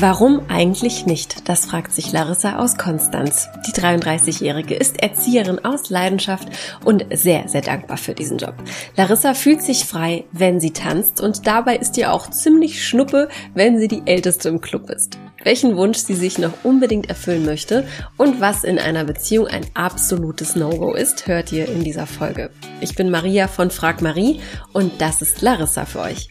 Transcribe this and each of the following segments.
Warum eigentlich nicht? Das fragt sich Larissa aus Konstanz. Die 33-Jährige ist Erzieherin aus Leidenschaft und sehr, sehr dankbar für diesen Job. Larissa fühlt sich frei, wenn sie tanzt und dabei ist ihr auch ziemlich schnuppe, wenn sie die Älteste im Club ist. Welchen Wunsch sie sich noch unbedingt erfüllen möchte und was in einer Beziehung ein absolutes No-Go ist, hört ihr in dieser Folge. Ich bin Maria von Frag Marie und das ist Larissa für euch.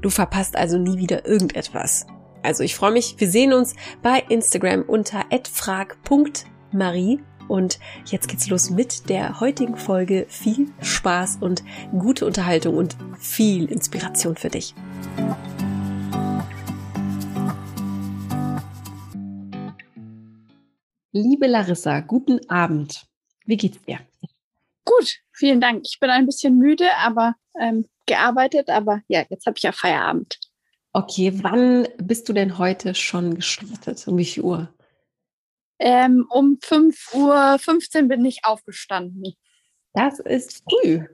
Du verpasst also nie wieder irgendetwas. Also ich freue mich, wir sehen uns bei Instagram unter @frag.marie und jetzt geht's los mit der heutigen Folge. Viel Spaß und gute Unterhaltung und viel Inspiration für dich. Liebe Larissa, guten Abend. Wie geht's dir? Gut, vielen Dank. Ich bin ein bisschen müde, aber ähm, gearbeitet, aber ja, jetzt habe ich ja Feierabend. Okay, wann bist du denn heute schon gestartet? Um wie viel Uhr? Ähm, um 5.15 Uhr bin ich aufgestanden. Das ist früh.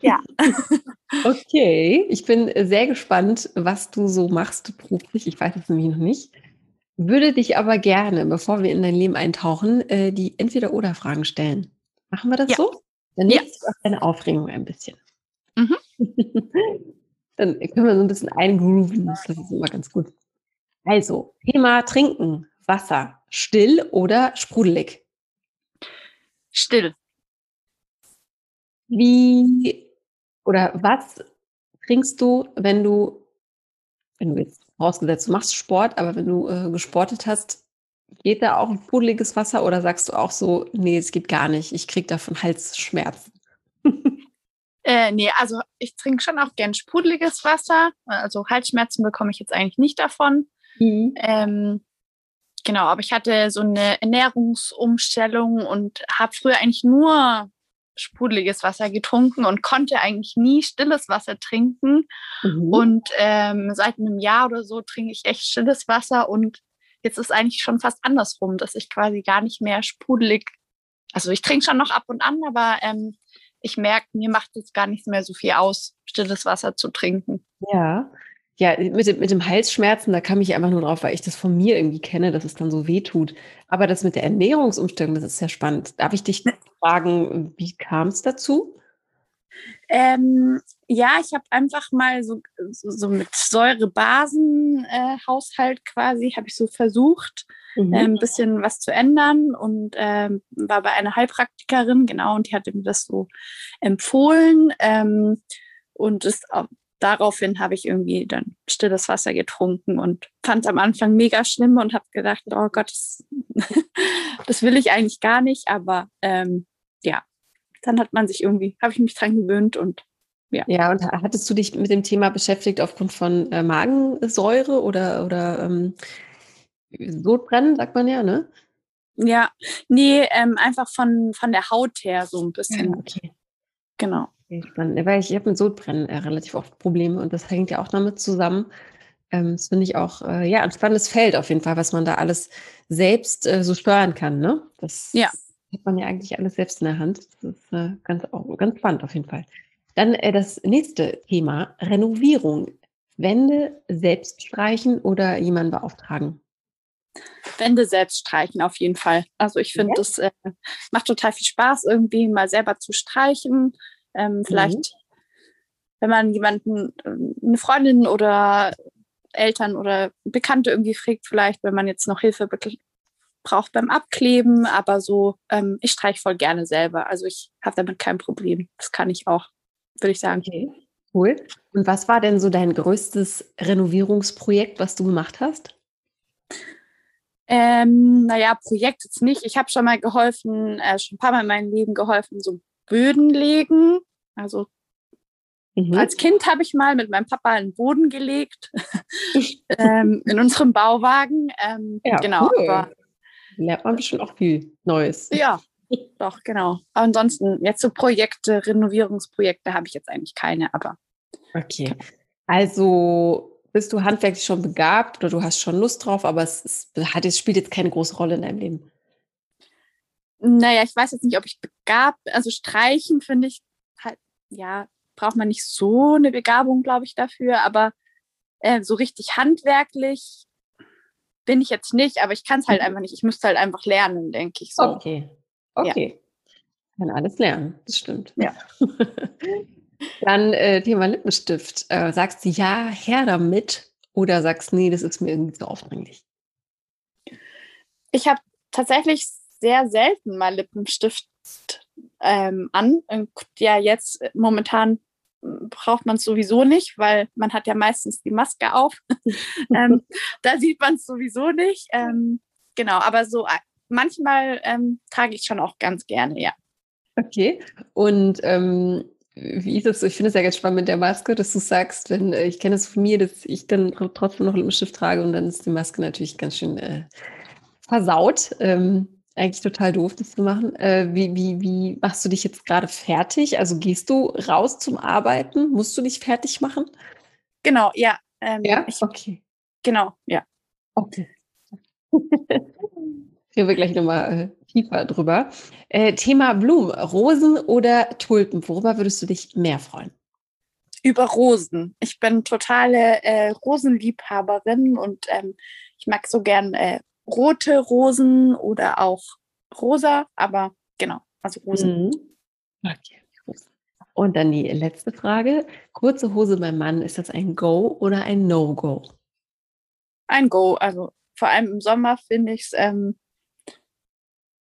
Ja. okay, ich bin sehr gespannt, was du so machst beruflich. Ich weiß es nämlich noch nicht. Würde dich aber gerne, bevor wir in dein Leben eintauchen, äh, die Entweder-Oder-Fragen stellen. Machen wir das ja. so? Dann ja. nimmst du auch deine Aufregung ein bisschen. Mhm. Dann können wir so ein bisschen eingrooven. Das ist immer ganz gut. Also, Thema Trinken. Wasser. Still oder sprudelig? Still. Wie oder was trinkst du, wenn du, wenn du jetzt vorausgesetzt, du machst Sport, aber wenn du äh, gesportet hast, geht da auch ein sprudeliges Wasser oder sagst du auch so, nee, es geht gar nicht, ich krieg davon Halsschmerzen? Äh, nee, also ich trinke schon auch gern sprudeliges Wasser. Also Halsschmerzen bekomme ich jetzt eigentlich nicht davon. Mhm. Ähm, genau, aber ich hatte so eine Ernährungsumstellung und habe früher eigentlich nur sprudeliges Wasser getrunken und konnte eigentlich nie stilles Wasser trinken. Mhm. Und ähm, seit einem Jahr oder so trinke ich echt stilles Wasser und jetzt ist eigentlich schon fast andersrum, dass ich quasi gar nicht mehr sprudelig, also ich trinke schon noch ab und an, aber ähm, ich merke, mir macht es gar nicht mehr so viel aus, stilles Wasser zu trinken. Ja. Ja, mit dem, mit dem Halsschmerzen, da kam ich einfach nur drauf, weil ich das von mir irgendwie kenne, dass es dann so weh tut. Aber das mit der Ernährungsumstellung, das ist sehr spannend. Darf ich dich fragen, wie kam es dazu? Ähm, ja, ich habe einfach mal so, so, mit Säurebasenhaushalt äh, quasi, habe ich so versucht, mhm. äh, ein bisschen was zu ändern und äh, war bei einer Heilpraktikerin, genau, und die hatte mir das so empfohlen. Ähm, und das, daraufhin habe ich irgendwie dann stilles Wasser getrunken und fand am Anfang mega schlimm und habe gedacht, oh Gott, das, das, will ich eigentlich gar nicht, aber ähm, ja, dann hat man sich irgendwie, habe ich mich dran gewöhnt und ja. Ja, und hattest du dich mit dem Thema beschäftigt aufgrund von äh, Magensäure oder, oder ähm, Sodbrennen, sagt man ja, ne? Ja, nee, ähm, einfach von, von der Haut her so ein bisschen. Ja, okay. Genau. Spannend. Weil ich, ich habe mit Sodbrennen äh, relativ oft Probleme und das hängt ja auch damit zusammen. Ähm, das finde ich auch äh, ja, ein spannendes Feld auf jeden Fall, was man da alles selbst äh, so steuern kann. Ne? Das ja. Hat man ja eigentlich alles selbst in der Hand. Das ist äh, ganz, auch, ganz spannend auf jeden Fall. Dann äh, das nächste Thema, Renovierung. Wände selbst streichen oder jemanden beauftragen? Wände selbst streichen auf jeden Fall. Also ich finde, ja. das äh, macht total viel Spaß, irgendwie mal selber zu streichen. Ähm, vielleicht, mhm. wenn man jemanden, äh, eine Freundin oder Eltern oder Bekannte irgendwie fragt, vielleicht, wenn man jetzt noch Hilfe braucht beim Abkleben, aber so, ähm, ich streiche voll gerne selber. Also ich habe damit kein Problem. Das kann ich auch, würde ich sagen. Okay, cool. Und was war denn so dein größtes Renovierungsprojekt, was du gemacht hast? Ähm, naja, Projekt jetzt nicht. Ich habe schon mal geholfen, äh, schon ein paar Mal in meinem Leben geholfen, so Böden legen. Also Mhm. Als Kind habe ich mal mit meinem Papa einen Boden gelegt ähm, in unserem Bauwagen. Ähm, ja, genau. Cool. Aber, Lernt man bestimmt auch viel Neues. Ja, doch, genau. Aber ansonsten, jetzt so Projekte, Renovierungsprojekte habe ich jetzt eigentlich keine, aber. Okay. Also bist du handwerklich schon begabt oder du hast schon Lust drauf, aber es, ist, hat, es spielt jetzt keine große Rolle in deinem Leben? Naja, ich weiß jetzt nicht, ob ich begabt, also streichen finde ich halt, ja, braucht man nicht so eine Begabung, glaube ich, dafür, aber äh, so richtig handwerklich bin ich jetzt nicht, aber ich kann es halt mhm. einfach nicht. Ich müsste halt einfach lernen, denke ich so. Okay. Okay. Ja. Kann alles lernen, das stimmt. Ja. Dann äh, Thema Lippenstift. Äh, sagst du ja, her damit oder sagst nee, das ist mir irgendwie zu aufdringlich? Ich habe tatsächlich sehr selten mal Lippenstift ähm, an. Und ja, jetzt äh, momentan braucht man es sowieso nicht, weil man hat ja meistens die Maske auf. ähm, da sieht man es sowieso nicht. Ähm, genau, aber so äh, manchmal ähm, trage ich schon auch ganz gerne, ja. Okay. Und ähm, wie ist es so? Ich finde es ja ganz spannend mit der Maske, dass du sagst, wenn äh, ich kenne es von mir, dass ich dann trotzdem noch Lippenstift trage und dann ist die Maske natürlich ganz schön äh, versaut. Ähm, eigentlich total doof, das zu machen. Äh, wie, wie, wie machst du dich jetzt gerade fertig? Also gehst du raus zum Arbeiten? Musst du dich fertig machen? Genau, ja. Ähm, ja, ich, okay. Genau, ja. Okay. Reden wir gleich nochmal äh, tiefer drüber. Äh, Thema Blumen, Rosen oder Tulpen, worüber würdest du dich mehr freuen? Über Rosen. Ich bin totale äh, Rosenliebhaberin und ähm, ich mag so gern äh, rote Rosen oder auch rosa, aber genau, also Rosen. Mhm. Okay. Und dann die letzte Frage. Kurze Hose beim Mann, ist das ein Go oder ein No-Go? Ein Go. Also vor allem im Sommer finde ich es, ähm,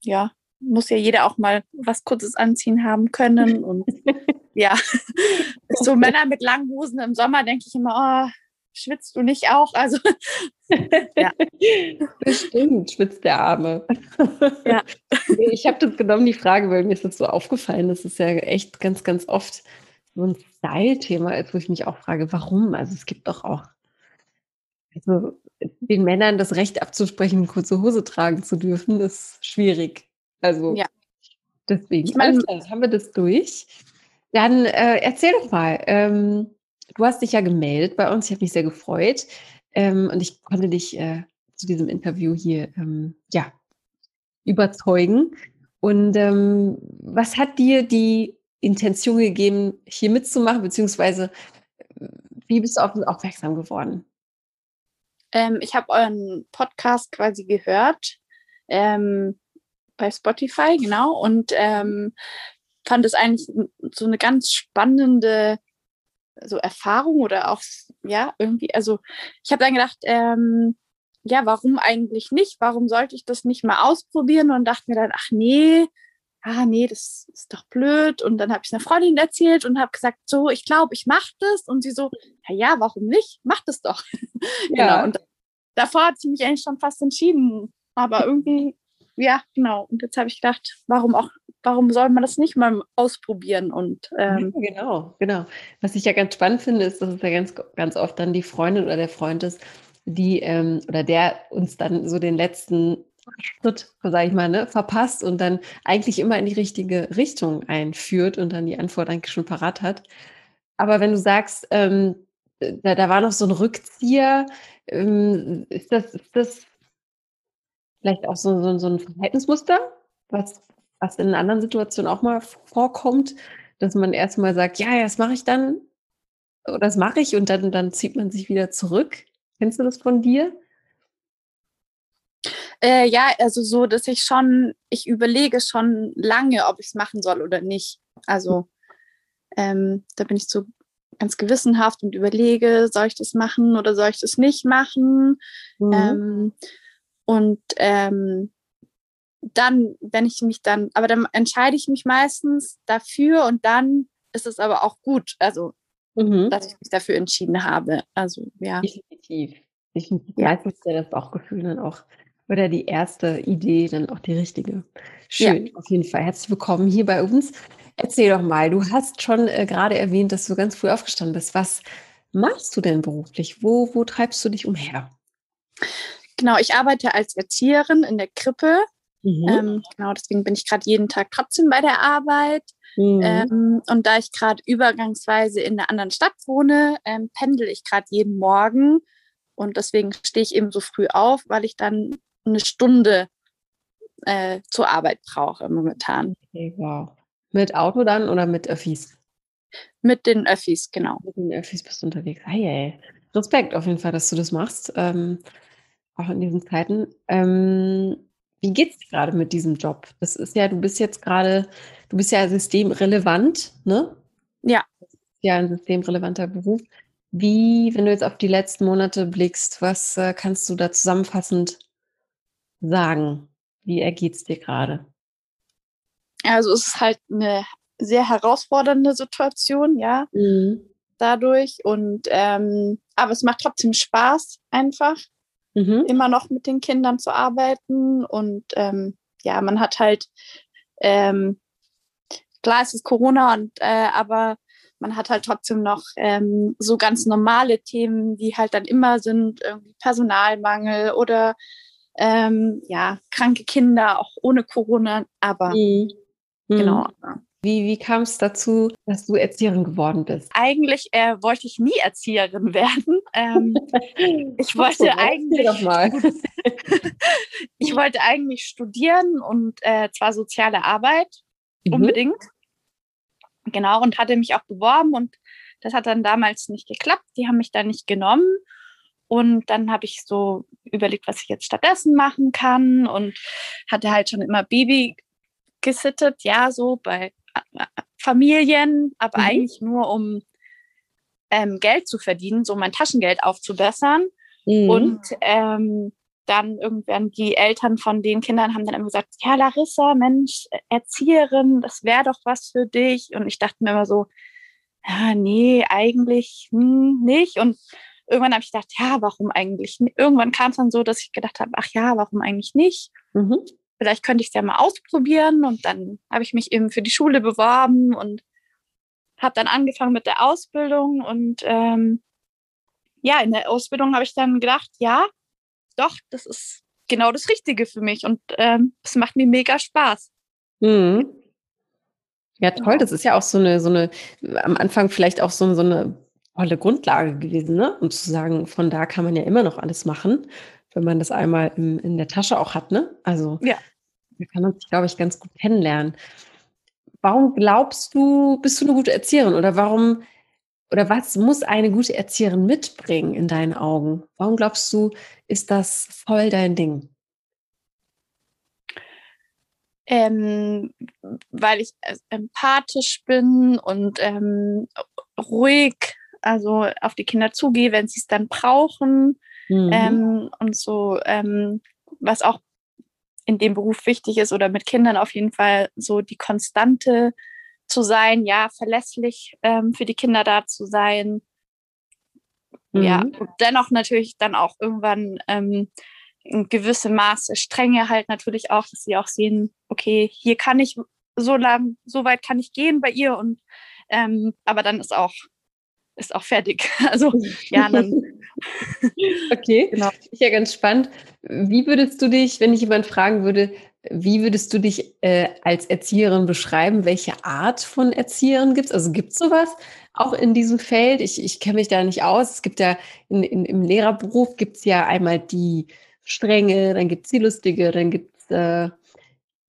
ja, muss ja jeder auch mal was Kurzes anziehen haben können. Und ja, so Männer mit langen Hosen im Sommer denke ich immer, oh, schwitzt du nicht auch? Also, ja. Bestimmt, schwitzt der Arme. Ja. Ich habe das genommen, die Frage, weil mir ist das so aufgefallen. Das ist ja echt ganz, ganz oft so ein Style-Thema ist, wo ich mich auch frage, warum? Also es gibt doch auch also den Männern das Recht abzusprechen, kurze Hose tragen zu dürfen, ist schwierig. Also ja. deswegen. Ich meine, haben wir das durch. Dann äh, erzähl doch mal. Ähm, du hast dich ja gemeldet bei uns. Ich habe mich sehr gefreut. Ähm, und ich konnte dich äh, zu diesem Interview hier ähm, ja, überzeugen. Und ähm, was hat dir die Intention gegeben, hier mitzumachen, beziehungsweise wie bist du auf uns aufmerksam geworden? Ähm, ich habe euren Podcast quasi gehört ähm, bei Spotify, genau, und ähm, fand es eigentlich so eine ganz spannende so Erfahrung oder auch, ja, irgendwie, also ich habe dann gedacht, ähm, ja, warum eigentlich nicht? Warum sollte ich das nicht mal ausprobieren? Und dachte mir dann, ach nee, ah nee, das ist doch blöd. Und dann habe ich es einer Freundin erzählt und habe gesagt, so, ich glaube, ich mache das. Und sie so, ja, ja, warum nicht? Mach das doch. Ja. genau. Und davor hat sie mich eigentlich schon fast entschieden. Aber irgendwie, ja, genau. Und jetzt habe ich gedacht, warum auch warum soll man das nicht mal ausprobieren? Und ähm ja, genau, genau. Was ich ja ganz spannend finde, ist, dass es ja ganz, ganz oft dann die Freundin oder der Freund ist, die ähm, oder der uns dann so den letzten Schritt, sage ich mal, ne, verpasst und dann eigentlich immer in die richtige Richtung einführt und dann die Antwort eigentlich schon parat hat. Aber wenn du sagst, ähm, da, da war noch so ein Rückzieher, ähm, ist, das, ist das vielleicht auch so, so, so ein Verhaltensmuster, was, was in anderen Situationen auch mal vorkommt, dass man erstmal sagt, ja, ja, das mache ich dann oder das mache ich und dann, dann zieht man sich wieder zurück. Kennst du das von dir? Äh, ja, also so, dass ich schon, ich überlege schon lange, ob ich es machen soll oder nicht. Also ähm, da bin ich so ganz gewissenhaft und überlege, soll ich das machen oder soll ich das nicht machen? Mhm. Ähm, und ähm, dann, wenn ich mich dann, aber dann entscheide ich mich meistens dafür und dann ist es aber auch gut, also mhm. dass ich mich dafür entschieden habe. Also ja. Definitiv. Definitiv. Ja. Meistens ist ja das Bauchgefühl dann auch oder die erste Idee dann auch die richtige. Schön, ja. auf jeden Fall. Herzlich willkommen hier bei uns. Erzähl doch mal, du hast schon äh, gerade erwähnt, dass du ganz früh aufgestanden bist. Was machst du denn beruflich? Wo, wo treibst du dich umher? Genau, ich arbeite als Erzieherin in der Krippe. Mhm. Ähm, genau, deswegen bin ich gerade jeden Tag trotzdem bei der Arbeit. Mhm. Ähm, und da ich gerade übergangsweise in einer anderen Stadt wohne, ähm, pendel ich gerade jeden Morgen. Und deswegen stehe ich eben so früh auf, weil ich dann eine Stunde äh, zur Arbeit brauche momentan. Okay, wow. Mit Auto dann oder mit Öffis? Mit den Öffis, genau. Mit den Öffis bist du unterwegs. Hey, ey. Respekt auf jeden Fall, dass du das machst. Ähm, auch in diesen Zeiten. Ähm, wie geht's dir gerade mit diesem Job? Das ist ja, du bist jetzt gerade, du bist ja systemrelevant, ne? Ja. Ja, ein systemrelevanter Beruf. Wie, wenn du jetzt auf die letzten Monate blickst, was äh, kannst du da zusammenfassend sagen? Wie ergeht es dir gerade? Also es ist halt eine sehr herausfordernde Situation, ja, mhm. dadurch. Und ähm, aber es macht trotzdem Spaß, einfach mhm. immer noch mit den Kindern zu arbeiten. Und ähm, ja, man hat halt, ähm, klar, es ist Corona, und äh, aber man hat halt trotzdem noch ähm, so ganz normale Themen, die halt dann immer sind, irgendwie Personalmangel oder ähm, ja, kranke Kinder, auch ohne Corona, aber mhm. genau. Wie, wie kam es dazu, dass du Erzieherin geworden bist? Eigentlich äh, wollte ich nie Erzieherin werden. Ähm, ich wollte so, eigentlich ich wollte eigentlich studieren und äh, zwar soziale Arbeit mhm. unbedingt. Genau und hatte mich auch beworben und das hat dann damals nicht geklappt. Die haben mich da nicht genommen. Und dann habe ich so überlegt, was ich jetzt stattdessen machen kann und hatte halt schon immer Baby gesittet, ja, so bei Familien, aber mhm. eigentlich nur um ähm, Geld zu verdienen, so mein Taschengeld aufzubessern. Mhm. Und ähm, dann irgendwann die Eltern von den Kindern haben dann immer gesagt, ja, Larissa, Mensch, Erzieherin, das wäre doch was für dich. Und ich dachte mir immer so, ja, nee, eigentlich hm, nicht. Und irgendwann habe ich gedacht, ja, warum eigentlich nicht? Irgendwann kam es dann so, dass ich gedacht habe, ach ja, warum eigentlich nicht? Mhm. Vielleicht könnte ich es ja mal ausprobieren. Und dann habe ich mich eben für die Schule beworben und habe dann angefangen mit der Ausbildung. Und ähm, ja, in der Ausbildung habe ich dann gedacht, ja, doch, das ist genau das Richtige für mich. Und ähm, es macht mir mega Spaß. Mhm. Ja, toll. Das ist ja auch so eine, so eine, am Anfang vielleicht auch so, so eine tolle Grundlage gewesen, ne? Und zu sagen, von da kann man ja immer noch alles machen, wenn man das einmal im, in der Tasche auch hat, ne? Also ja. da kann man sich, glaube ich, ganz gut kennenlernen. Warum glaubst du, bist du eine gute Erzieherin oder warum oder was muss eine gute Erzieherin mitbringen in deinen Augen? Warum glaubst du, ist das voll dein Ding? Ähm, weil ich äh, empathisch bin und ähm, ruhig also auf die Kinder zugehe, wenn sie es dann brauchen. Mhm. Ähm, und so, ähm, was auch in dem Beruf wichtig ist oder mit Kindern auf jeden Fall so die Konstante zu sein, ja, verlässlich ähm, für die Kinder da zu sein. Mhm. Ja, und dennoch natürlich dann auch irgendwann ähm, in gewissem Maße Strenge halt natürlich auch, dass sie auch sehen, okay, hier kann ich so lang, so weit kann ich gehen bei ihr und ähm, aber dann ist auch ist auch fertig. Also ja, dann. okay, genau. Ist ja ganz spannend. Wie würdest du dich, wenn ich jemand fragen würde, wie würdest du dich äh, als Erzieherin beschreiben? Welche Art von Erzieherin gibt es? Also gibt es sowas auch in diesem Feld? Ich, ich kenne mich da nicht aus. Es gibt ja in, in, im Lehrerberuf gibt es ja einmal die strenge, dann gibt es die lustige, dann gibt es äh,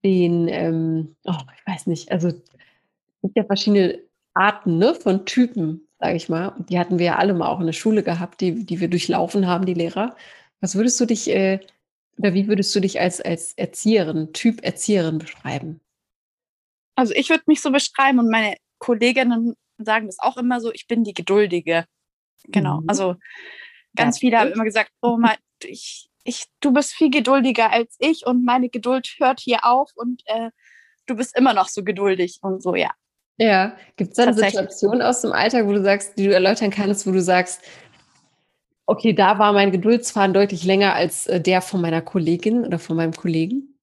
den, ähm, oh, ich weiß nicht, also es gibt ja verschiedene Arten ne, von Typen sage ich mal. Die hatten wir ja alle mal auch in der Schule gehabt, die, die wir durchlaufen haben, die Lehrer. Was würdest du dich, äh, oder wie würdest du dich als, als Erzieherin, Typ Erzieherin beschreiben? Also ich würde mich so beschreiben und meine Kolleginnen sagen das auch immer so, ich bin die Geduldige. Genau. Mhm. Also ganz ja, viele haben immer gesagt, oh mein, ich, ich, du bist viel geduldiger als ich und meine Geduld hört hier auf und äh, du bist immer noch so geduldig und so, ja. Ja, gibt es da eine Situation aus dem Alltag, wo du sagst, die du erläutern kannst, wo du sagst, okay, da war mein Geduldsfaden deutlich länger als äh, der von meiner Kollegin oder von meinem Kollegen?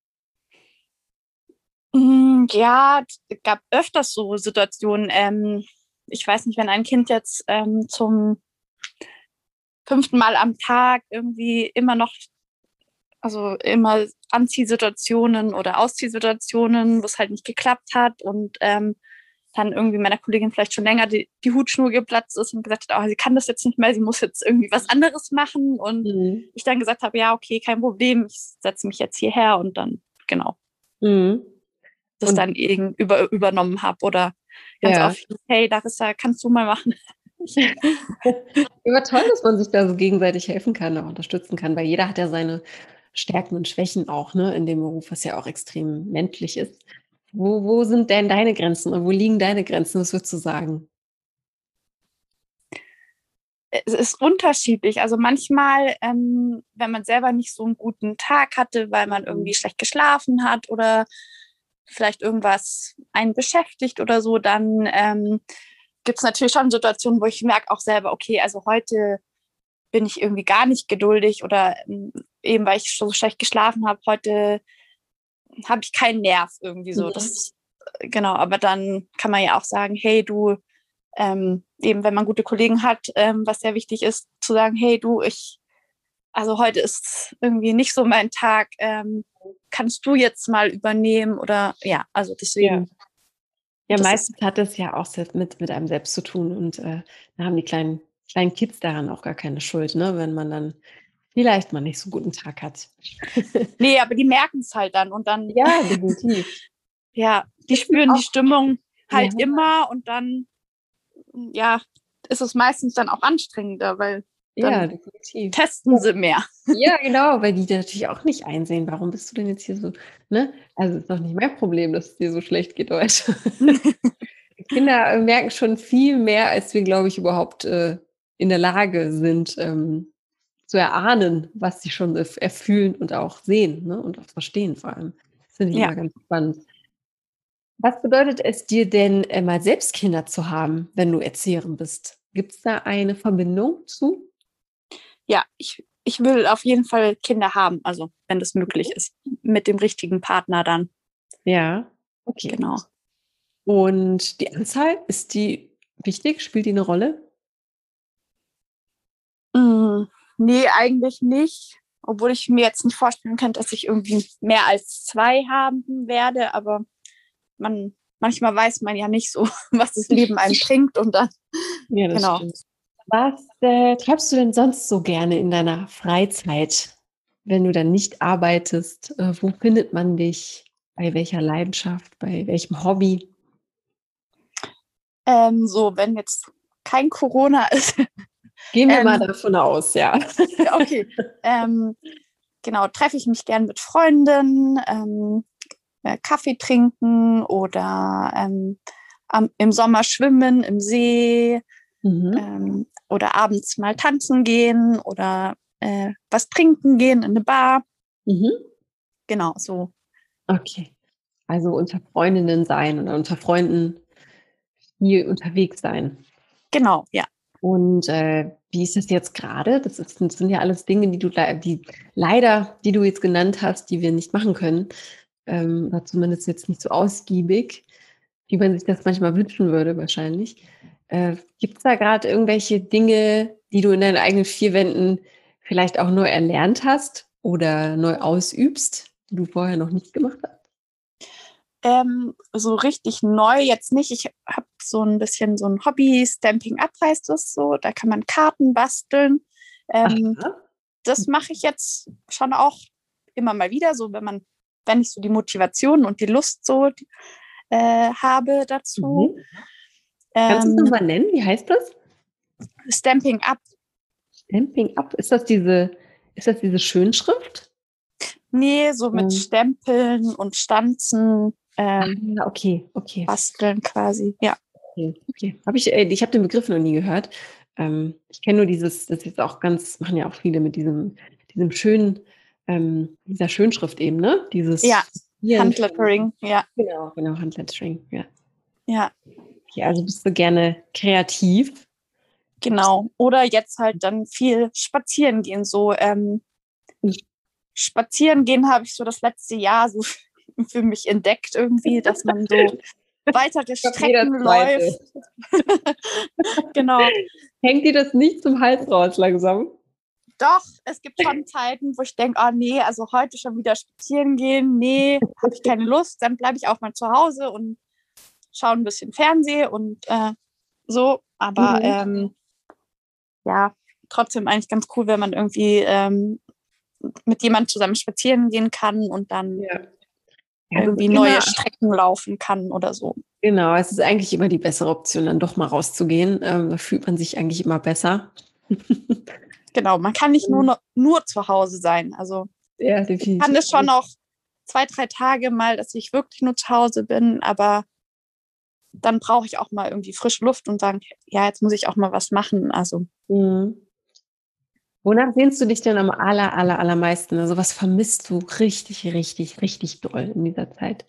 Mm, ja, es gab öfters so Situationen. Ähm, ich weiß nicht, wenn ein Kind jetzt ähm, zum fünften Mal am Tag irgendwie immer noch, also immer Anziehsituationen oder Ausziehsituationen, wo es halt nicht geklappt hat und ähm, dann irgendwie meiner Kollegin vielleicht schon länger die, die Hutschnur geplatzt ist und gesagt hat, oh, sie kann das jetzt nicht mehr, sie muss jetzt irgendwie was anderes machen. Und mhm. ich dann gesagt habe, ja, okay, kein Problem, ich setze mich jetzt hierher und dann, genau. Mhm. Das und dann eben über, übernommen habe oder ganz ja. oft, hey, Larissa, kannst du mal machen? Aber toll, dass man sich da so gegenseitig helfen kann, auch unterstützen kann, weil jeder hat ja seine Stärken und Schwächen auch, ne, in dem Beruf, was ja auch extrem menschlich ist. Wo, wo sind denn deine Grenzen und wo liegen deine Grenzen? Was würdest du sagen? Es ist unterschiedlich. Also manchmal, ähm, wenn man selber nicht so einen guten Tag hatte, weil man irgendwie mhm. schlecht geschlafen hat oder vielleicht irgendwas einen beschäftigt oder so, dann ähm, gibt es natürlich schon Situationen, wo ich merke auch selber, okay, also heute bin ich irgendwie gar nicht geduldig oder ähm, eben weil ich so schlecht geschlafen habe, heute habe ich keinen Nerv irgendwie so. Mhm. Das, genau, aber dann kann man ja auch sagen, hey du, ähm, eben wenn man gute Kollegen hat, ähm, was sehr wichtig ist, zu sagen, hey du, ich, also heute ist irgendwie nicht so mein Tag, ähm, kannst du jetzt mal übernehmen oder ja, also deswegen. Ja, ja meistens hat es ja auch mit, mit einem selbst zu tun und äh, da haben die kleinen, kleinen Kids daran auch gar keine Schuld, ne? wenn man dann vielleicht mal nicht so guten Tag hat. nee, aber die merken es halt dann und dann. Ja, definitiv. ja, die spüren die Stimmung halt ja. immer und dann, ja, ist es meistens dann auch anstrengender, weil ja, definitiv. testen sie mehr. Ja, genau, weil die natürlich auch nicht einsehen, warum bist du denn jetzt hier so, ne? Also ist doch nicht mein Problem, dass es dir so schlecht geht heute. Kinder merken schon viel mehr, als wir, glaube ich, überhaupt äh, in der Lage sind, ähm, zu erahnen, was sie schon erfühlen und auch sehen ne? und auch verstehen vor allem. Das finde ich ja. immer ganz spannend. Was bedeutet es dir denn, äh, mal selbst Kinder zu haben, wenn du Erzieherin bist? Gibt es da eine Verbindung zu? Ja, ich, ich will auf jeden Fall Kinder haben, also wenn das möglich ist, mit dem richtigen Partner dann. Ja, okay. Genau. Und die Anzahl, ist die wichtig? Spielt die eine Rolle? Mm, Nee, eigentlich nicht. Obwohl ich mir jetzt nicht vorstellen könnte, dass ich irgendwie mehr als zwei haben werde, aber man, manchmal weiß man ja nicht so, was das Leben einem bringt und dann. Ja, das genau. stimmt. Was äh, treibst du denn sonst so gerne in deiner Freizeit, wenn du dann nicht arbeitest? Äh, wo findet man dich? Bei welcher Leidenschaft? Bei welchem Hobby? Ähm, so, wenn jetzt kein Corona ist, Gehen wir ähm, mal davon aus, ja. Okay. Ähm, genau, treffe ich mich gern mit Freunden, ähm, äh, Kaffee trinken oder ähm, am, im Sommer schwimmen im See mhm. Ähm, oder abends mal tanzen gehen oder äh, was trinken gehen in eine Bar. Mhm. Genau, so. Okay. Also unter Freundinnen sein oder unter Freunden hier unterwegs sein. Genau, ja. Und äh, wie ist das jetzt gerade? Das, das, sind ja alles Dinge, die du die leider, die du jetzt genannt hast, die wir nicht machen können. Ähm, oder zumindest jetzt nicht so ausgiebig, wie man sich das manchmal wünschen würde, wahrscheinlich. Äh, Gibt es da gerade irgendwelche Dinge, die du in deinen eigenen vier Wänden vielleicht auch neu erlernt hast oder neu ausübst, die du vorher noch nicht gemacht hast? Ähm, so richtig neu jetzt nicht. Ich habe so ein bisschen so ein Hobby, Stamping Up heißt es so. Da kann man Karten basteln. Ähm, das mache ich jetzt schon auch immer mal wieder, so wenn man, wenn ich so die Motivation und die Lust so äh, habe dazu. Mhm. Kannst du es ähm, nochmal nennen? Wie heißt das? Stamping Up. Stamping Up, ist das diese, ist das diese Schönschrift? Nee, so mit ähm. Stempeln und Stanzen ähm, ah, okay, okay. basteln quasi. Ja. Okay, okay. Hab ich äh, ich habe den Begriff noch nie gehört. Ähm, ich kenne nur dieses, das ist jetzt auch ganz, machen ja auch viele mit diesem, diesem schönen, ähm, dieser Schönschrift eben, ne? Dieses ja, Handlettering, ja. Genau, genau, Handlettering, ja. Ja. Okay, also bist du gerne kreativ. Genau. Oder jetzt halt dann viel spazieren gehen. So ähm, spazieren gehen habe ich so das letzte Jahr so für mich entdeckt irgendwie, dass man so weitere Strecken läuft. genau. Hängt dir das nicht zum Hals raus langsam? Doch, es gibt schon Zeiten, wo ich denke, oh nee, also heute schon wieder spazieren gehen, nee, habe ich keine Lust, dann bleibe ich auch mal zu Hause und schaue ein bisschen Fernsehen und äh, so. Aber mhm. ähm, ja, trotzdem eigentlich ganz cool, wenn man irgendwie ähm, mit jemandem zusammen spazieren gehen kann und dann ja. Ja, irgendwie neue Strecken laufen kann oder so. Genau, es ist eigentlich immer die bessere Option, dann doch mal rauszugehen. Ähm, da fühlt man sich eigentlich immer besser. genau, man kann nicht nur, nur zu Hause sein. Also ja, ich kann es schon auch zwei, drei Tage mal, dass ich wirklich nur zu Hause bin, aber dann brauche ich auch mal irgendwie frische Luft und sagen, ja, jetzt muss ich auch mal was machen. Also. Mhm. Wonach sehnst du dich denn am aller, aller, allermeisten? Also was vermisst du richtig, richtig, richtig doll in dieser Zeit?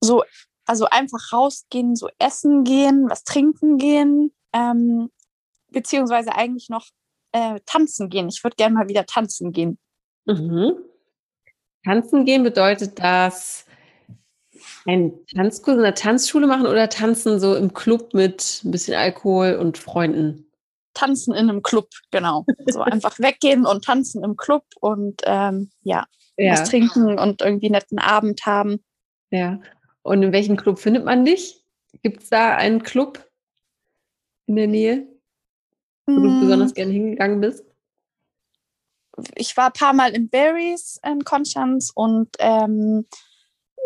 So, also einfach rausgehen, so essen gehen, was trinken gehen, ähm, beziehungsweise eigentlich noch äh, tanzen gehen. Ich würde gerne mal wieder tanzen gehen. Mhm. Tanzen gehen bedeutet das ein Tanzkurs in der Tanzschule machen oder tanzen so im Club mit ein bisschen Alkohol und Freunden? Tanzen in einem Club, genau. So einfach weggehen und tanzen im Club und ähm, ja, ja, was trinken und irgendwie einen netten Abend haben. Ja. Und in welchem Club findet man dich? Gibt es da einen Club in der Nähe, wo mm. du besonders gerne hingegangen bist? Ich war ein paar Mal in Berries in Konstanz und ähm,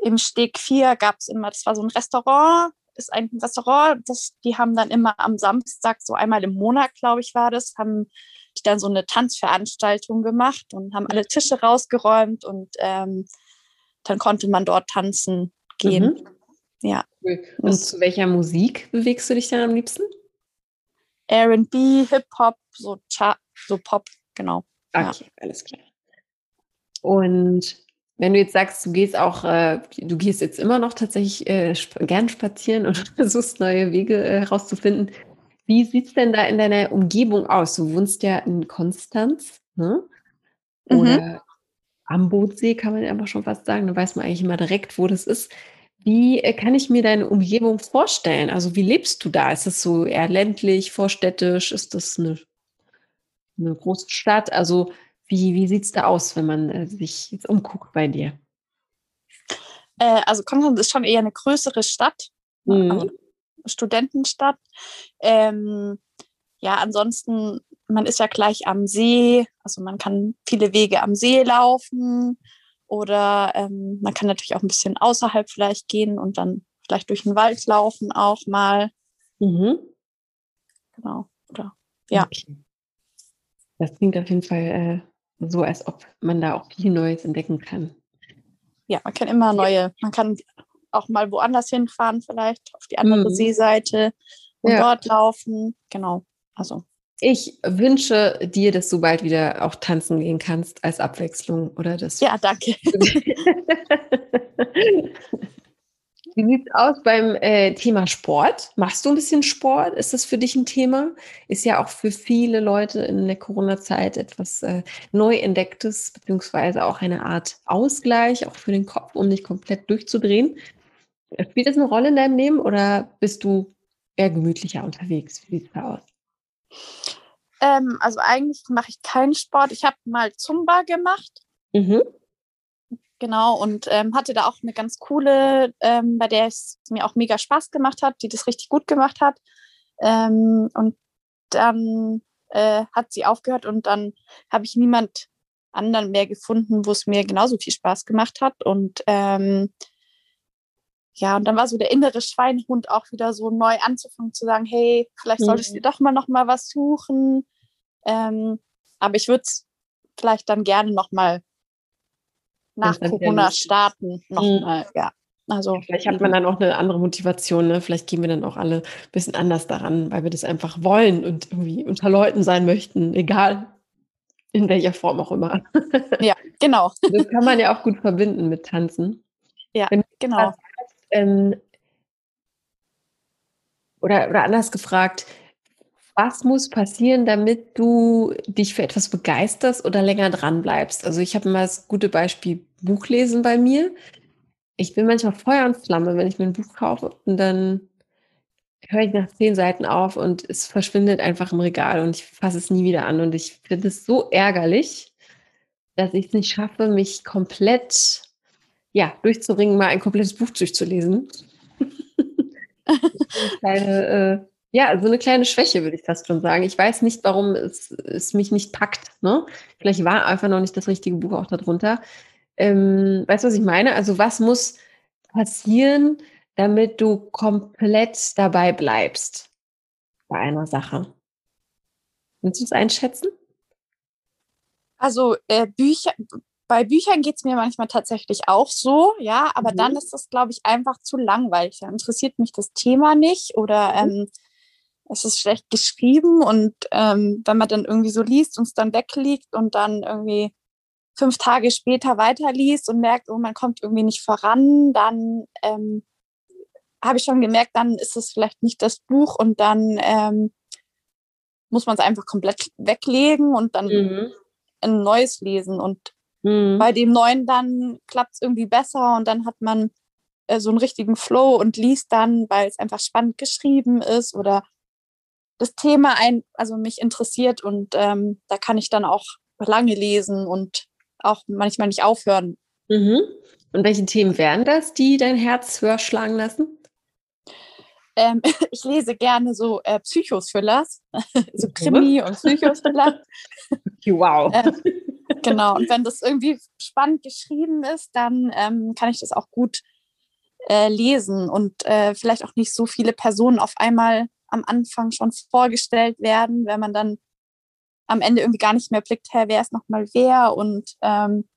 im Steg 4 gab es immer, das war so ein Restaurant, ist ein Restaurant, das, die haben dann immer am Samstag, so einmal im Monat, glaube ich, war das, haben die dann so eine Tanzveranstaltung gemacht und haben alle Tische rausgeräumt und ähm, dann konnte man dort tanzen gehen. Mhm. Ja. Cool. Und das, zu welcher Musik bewegst du dich dann am liebsten? RB, Hip-Hop, so, so Pop, genau. Okay, ja. alles klar. Und wenn du jetzt sagst, du gehst auch, äh, du gehst jetzt immer noch tatsächlich äh, sp gern spazieren und versuchst neue Wege äh, herauszufinden, wie sieht es denn da in deiner Umgebung aus? Du wohnst ja in Konstanz, ne? Oder mhm. am Bootsee kann man einfach schon fast sagen. Da weiß man eigentlich immer direkt, wo das ist. Wie äh, kann ich mir deine Umgebung vorstellen? Also wie lebst du da? Ist es so eher ländlich, vorstädtisch? Ist das eine, eine große Stadt? Also wie, wie sieht es da aus, wenn man äh, sich jetzt umguckt bei dir? Äh, also Konstanz ist schon eher eine größere Stadt, mhm. also Studentenstadt. Ähm, ja, ansonsten, man ist ja gleich am See, also man kann viele Wege am See laufen oder ähm, man kann natürlich auch ein bisschen außerhalb vielleicht gehen und dann vielleicht durch den Wald laufen auch mal. Mhm. Genau, oder ja. Okay. Das klingt auf jeden Fall äh, so, als ob man da auch viel Neues entdecken kann. Ja, man kann immer neue, man kann auch mal woanders hinfahren, vielleicht auf die andere mhm. Seeseite und ja. dort laufen. Genau. Also. Ich wünsche dir, dass du bald wieder auch tanzen gehen kannst als Abwechslung oder das. Ja, danke. Wie sieht es aus beim äh, Thema Sport? Machst du ein bisschen Sport? Ist das für dich ein Thema? Ist ja auch für viele Leute in der Corona-Zeit etwas äh, neu entdecktes, beziehungsweise auch eine Art Ausgleich, auch für den Kopf, um nicht komplett durchzudrehen. Spielt das eine Rolle in deinem Leben oder bist du eher gemütlicher unterwegs? Wie sieht es da aus? Ähm, also eigentlich mache ich keinen Sport. Ich habe mal Zumba gemacht. Mhm. Genau, und ähm, hatte da auch eine ganz coole, ähm, bei der es mir auch mega Spaß gemacht hat, die das richtig gut gemacht hat. Ähm, und dann äh, hat sie aufgehört und dann habe ich niemand anderen mehr gefunden, wo es mir genauso viel Spaß gemacht hat. Und ähm, ja, und dann war so der innere Schweinehund auch wieder so neu anzufangen, zu sagen, hey, vielleicht solltest du mhm. doch mal noch mal was suchen. Ähm, aber ich würde es vielleicht dann gerne noch mal nach Corona starten nochmal, mhm. ja. Also, Vielleicht hat man dann auch eine andere Motivation, ne? Vielleicht gehen wir dann auch alle ein bisschen anders daran, weil wir das einfach wollen und irgendwie unter Leuten sein möchten, egal in welcher Form auch immer. Ja, genau. Das kann man ja auch gut verbinden mit Tanzen. Ja, genau. Hast, ähm, oder, oder anders gefragt, was muss passieren, damit du dich für etwas begeisterst oder länger dran bleibst? Also ich habe mal das gute Beispiel Buchlesen bei mir. Ich bin manchmal Feuer und Flamme, wenn ich mir ein Buch kaufe und dann höre ich nach zehn Seiten auf und es verschwindet einfach im Regal und ich fasse es nie wieder an. Und ich finde es so ärgerlich, dass ich es nicht schaffe, mich komplett ja, durchzuringen, mal ein komplettes Buch durchzulesen. kleine, äh, ja, so eine kleine Schwäche, würde ich fast schon sagen. Ich weiß nicht, warum es, es mich nicht packt. Ne? Vielleicht war einfach noch nicht das richtige Buch auch darunter. Ähm, weißt du, was ich meine? Also, was muss passieren, damit du komplett dabei bleibst bei einer Sache? Kannst du es einschätzen? Also äh, Bücher, bei Büchern geht es mir manchmal tatsächlich auch so, ja, aber mhm. dann ist das, glaube ich, einfach zu langweilig. Da interessiert mich das Thema nicht oder mhm. ähm, es ist schlecht geschrieben und ähm, wenn man dann irgendwie so liest und es dann wegliegt und dann irgendwie fünf Tage später weiterliest und merkt, oh, man kommt irgendwie nicht voran, dann ähm, habe ich schon gemerkt, dann ist es vielleicht nicht das Buch und dann ähm, muss man es einfach komplett weglegen und dann mhm. ein neues lesen. Und mhm. bei dem neuen dann klappt es irgendwie besser und dann hat man äh, so einen richtigen Flow und liest dann, weil es einfach spannend geschrieben ist oder das Thema ein, also mich interessiert und ähm, da kann ich dann auch lange lesen und auch manchmal nicht aufhören. Mhm. Und welche Themen wären das, die dein Herz höher schlagen lassen? Ähm, ich lese gerne so äh, Psychothrillers, so Krimi und Psychothriller. wow. Ähm, genau, und wenn das irgendwie spannend geschrieben ist, dann ähm, kann ich das auch gut äh, lesen und äh, vielleicht auch nicht so viele Personen auf einmal am Anfang schon vorgestellt werden, wenn man dann am Ende irgendwie gar nicht mehr blickt, hey, wer ist nochmal wer? Und ähm,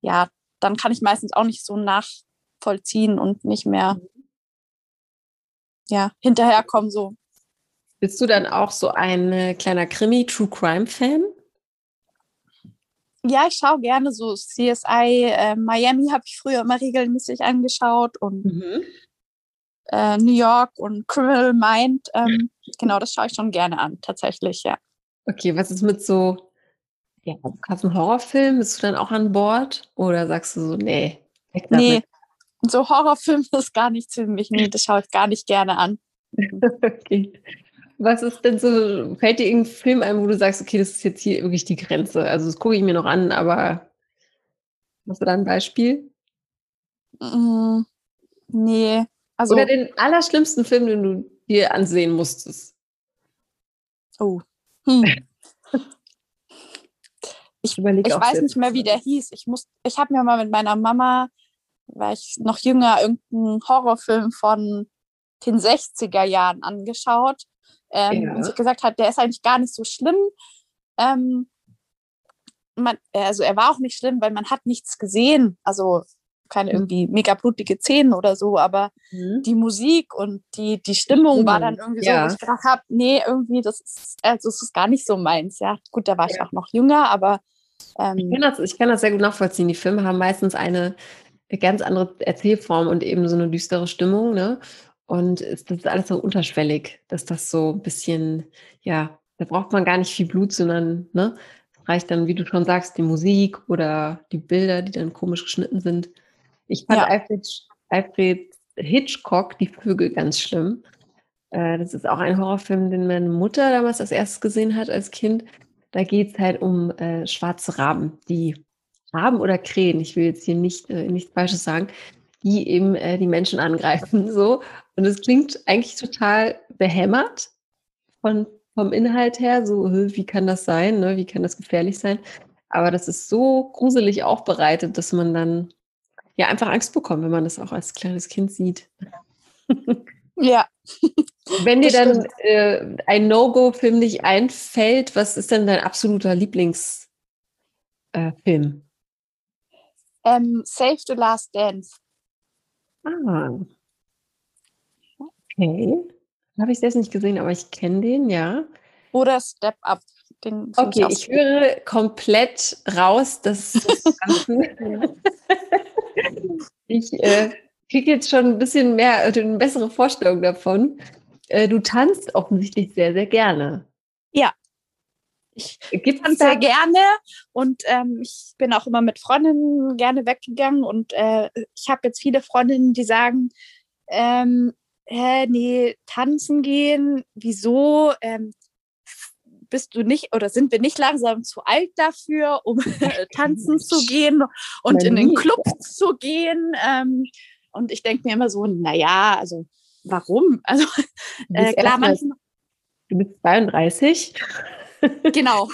ja, dann kann ich meistens auch nicht so nachvollziehen und nicht mehr ja, hinterherkommen so. Bist du dann auch so ein äh, kleiner Krimi-True Crime-Fan? Ja, ich schaue gerne so CSI äh, Miami habe ich früher immer regelmäßig angeschaut und mhm äh, New York und Criminal Mind. Ähm, genau, das schaue ich schon gerne an, tatsächlich, ja. Okay, was ist mit so ja, krassen Horrorfilm? Bist du dann auch an Bord? Oder sagst du so, nee, weg Nee, so Horrorfilm ist gar nichts für mich. Nee, das schaue ich gar nicht gerne an. okay. Was ist denn so, fällt dir irgendein Film ein, wo du sagst, okay, das ist jetzt hier wirklich die Grenze? Also das gucke ich mir noch an, aber hast du da ein Beispiel? Mm, nee, also, Oder den allerschlimmsten Film, den du dir ansehen musstest. Oh. Hm. ich, ich weiß nicht mehr, wie der hieß. Ich, ich habe mir mal mit meiner Mama, war ich noch jünger, irgendeinen Horrorfilm von den 60er Jahren angeschaut. Ähm, ja. Und sie gesagt hat, der ist eigentlich gar nicht so schlimm. Ähm, man, also er war auch nicht schlimm, weil man hat nichts gesehen. Also keine mhm. irgendwie mega blutige Szenen oder so, aber mhm. die Musik und die, die Stimmung mhm. war dann irgendwie ja. so, ich gedacht habe, nee, irgendwie, das ist, also das ist gar nicht so meins. Ja, gut, da war ja. ich auch noch jünger, aber ähm, ich, kann das, ich kann das sehr gut nachvollziehen. Die Filme haben meistens eine ganz andere Erzählform und eben so eine düstere Stimmung, ne? Und das ist alles so unterschwellig, dass das so ein bisschen, ja, da braucht man gar nicht viel Blut, sondern, ne? reicht dann, wie du schon sagst, die Musik oder die Bilder, die dann komisch geschnitten sind. Ich fand ja. Alfred, Alfred Hitchcock, die Vögel, ganz schlimm. Äh, das ist auch ein Horrorfilm, den meine Mutter damals als erstes gesehen hat als Kind. Da geht es halt um äh, schwarze Raben, die Raben oder Krähen, ich will jetzt hier nicht äh, nichts Falsches sagen, die eben äh, die Menschen angreifen. So. Und es klingt eigentlich total behämmert von, vom Inhalt her, so, wie kann das sein, ne? wie kann das gefährlich sein? Aber das ist so gruselig aufbereitet, dass man dann ja einfach Angst bekommen, wenn man das auch als kleines Kind sieht. Ja. Wenn dir dann äh, ein No-Go-Film nicht einfällt, was ist denn dein absoluter Lieblingsfilm? Äh, ähm, Save the Last Dance. Ah. Okay. Habe ich das nicht gesehen, aber ich kenne den, ja. Oder Step Up. Den okay, ich, ich höre komplett raus, dass ich äh, kriege jetzt schon ein bisschen mehr, also eine bessere Vorstellung davon. äh, du tanzt offensichtlich sehr, sehr gerne. Ja. Ich tanze sehr gerne und ähm, ich bin auch immer mit Freundinnen gerne weggegangen und äh, ich habe jetzt viele Freundinnen, die sagen, ähm, hä, nee, tanzen gehen, wieso? Ähm, bist du nicht oder sind wir nicht langsam zu alt dafür, um tanzen zu gehen und in den Club zu gehen? Ähm, und ich denke mir immer so, naja, also warum? Also äh, klar, manchmal. Du bist 32. Genau.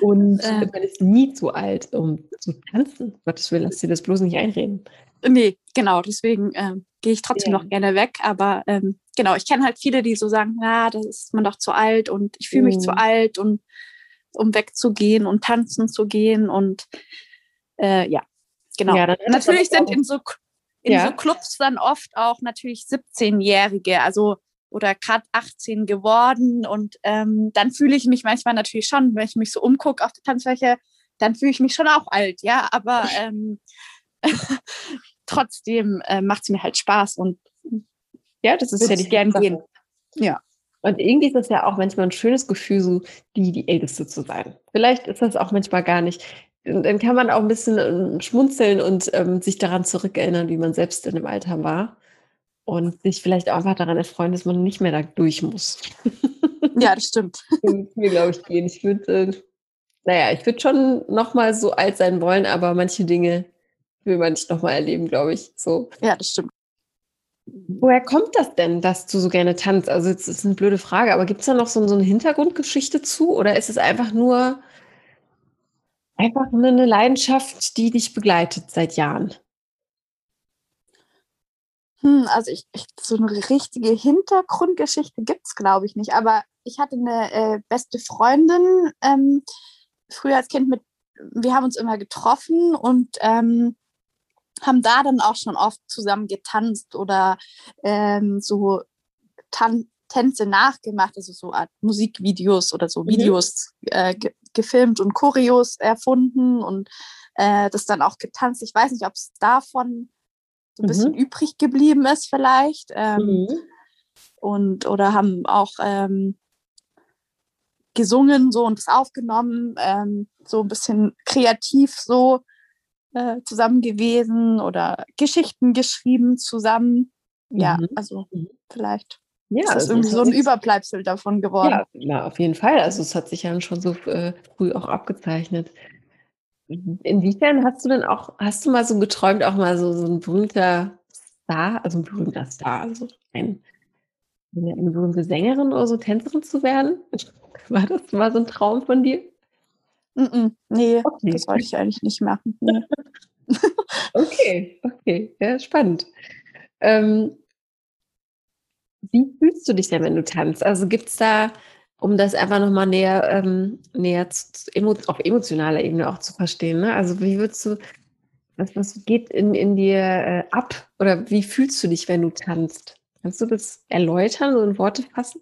Und äh, man ist nie zu alt, um zu tanzen. Gottes Willen, lass dir das bloß nicht einreden. Nee, genau. Deswegen äh, gehe ich trotzdem ja. noch gerne weg. Aber ähm, genau, ich kenne halt viele, die so sagen, na, da ist man doch zu alt und ich fühle mich mhm. zu alt und um wegzugehen und tanzen zu gehen. Und äh, ja, genau. Ja, natürlich sind in so in ja. so Clubs dann oft auch natürlich 17-Jährige, also oder gerade 18 geworden. Und ähm, dann fühle ich mich manchmal natürlich schon, wenn ich mich so umgucke auf der Tanzfläche, dann fühle ich mich schon auch alt, ja. Aber ähm, trotzdem äh, macht es mir halt Spaß und ja, das ist ja die gern gehen. Ja. Und irgendwie ist es ja auch manchmal ein schönes Gefühl, so die, die Älteste zu sein. Vielleicht ist das auch manchmal gar nicht dann kann man auch ein bisschen ähm, schmunzeln und ähm, sich daran zurückerinnern, wie man selbst in dem Alter war. Und sich vielleicht auch einfach daran erfreuen, dass man nicht mehr da durch muss. Ja, das stimmt. mir, glaube ich, gehen. Ich würde, äh, naja, ich würde schon nochmal so alt sein wollen, aber manche Dinge will man nicht nochmal erleben, glaube ich. So. Ja, das stimmt. Woher kommt das denn, dass du so gerne tanzt? Also, das ist eine blöde Frage, aber gibt es da noch so, so eine Hintergrundgeschichte zu? Oder ist es einfach nur, einfach eine Leidenschaft, die dich begleitet seit Jahren? Hm, also ich, ich, so eine richtige Hintergrundgeschichte gibt es, glaube ich, nicht. Aber ich hatte eine äh, beste Freundin ähm, früher als Kind mit, wir haben uns immer getroffen und ähm, haben da dann auch schon oft zusammen getanzt oder ähm, so Tan Tänze nachgemacht, also so Art Musikvideos oder so mhm. Videos äh, ge gefilmt und Choreos erfunden und äh, das dann auch getanzt. Ich weiß nicht, ob es davon so ein mhm. bisschen übrig geblieben ist vielleicht. Ähm, mhm. Und oder haben auch ähm, gesungen so und das aufgenommen, ähm, so ein bisschen kreativ so äh, zusammen gewesen oder Geschichten geschrieben zusammen. Ja, mhm. also mhm. vielleicht ja, das ist also irgendwie so ein Überbleibsel davon geworden. Ja, na, auf jeden Fall. Also es hat sich ja schon so äh, früh auch abgezeichnet. Inwiefern hast du denn auch, hast du mal so geträumt, auch mal so, so ein berühmter Star, also ein berühmter Star, also ein, eine, eine berühmte Sängerin oder so Tänzerin zu werden? War das mal so ein Traum von dir? Mm nee, okay. das wollte ich eigentlich nicht machen. Nee. okay, okay, ja, spannend. Ähm, wie fühlst du dich denn, wenn du tanzt? Also gibt es da, um das einfach nochmal näher, ähm, näher zu, auf emotionaler Ebene auch zu verstehen, ne? Also wie würdest du, was, was geht in, in dir äh, ab? Oder wie fühlst du dich, wenn du tanzt? Kannst du das erläutern, so in Worte fassen?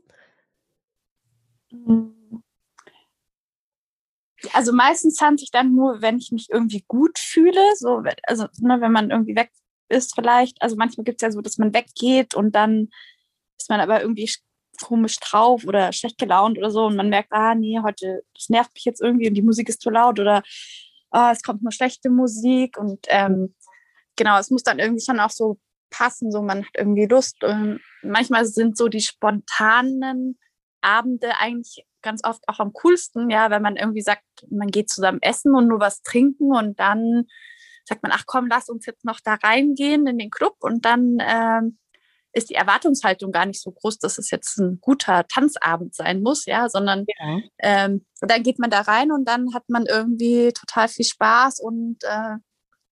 Also meistens tanze ich dann nur, wenn ich mich irgendwie gut fühle. So, also ne, wenn man irgendwie weg ist vielleicht. Also manchmal gibt es ja so, dass man weggeht und dann ist man aber irgendwie komisch drauf oder schlecht gelaunt oder so und man merkt, ah nee, heute, das nervt mich jetzt irgendwie und die Musik ist zu laut oder ah, es kommt nur schlechte Musik und ähm, genau, es muss dann irgendwie schon auch so passen, so man hat irgendwie Lust. Und manchmal sind so die spontanen Abende eigentlich ganz oft auch am coolsten, ja, wenn man irgendwie sagt, man geht zusammen essen und nur was trinken und dann sagt man, ach komm, lass uns jetzt noch da reingehen in den Club und dann ähm, ist die Erwartungshaltung gar nicht so groß, dass es jetzt ein guter Tanzabend sein muss, ja, sondern ja. Ähm, dann geht man da rein und dann hat man irgendwie total viel Spaß und äh,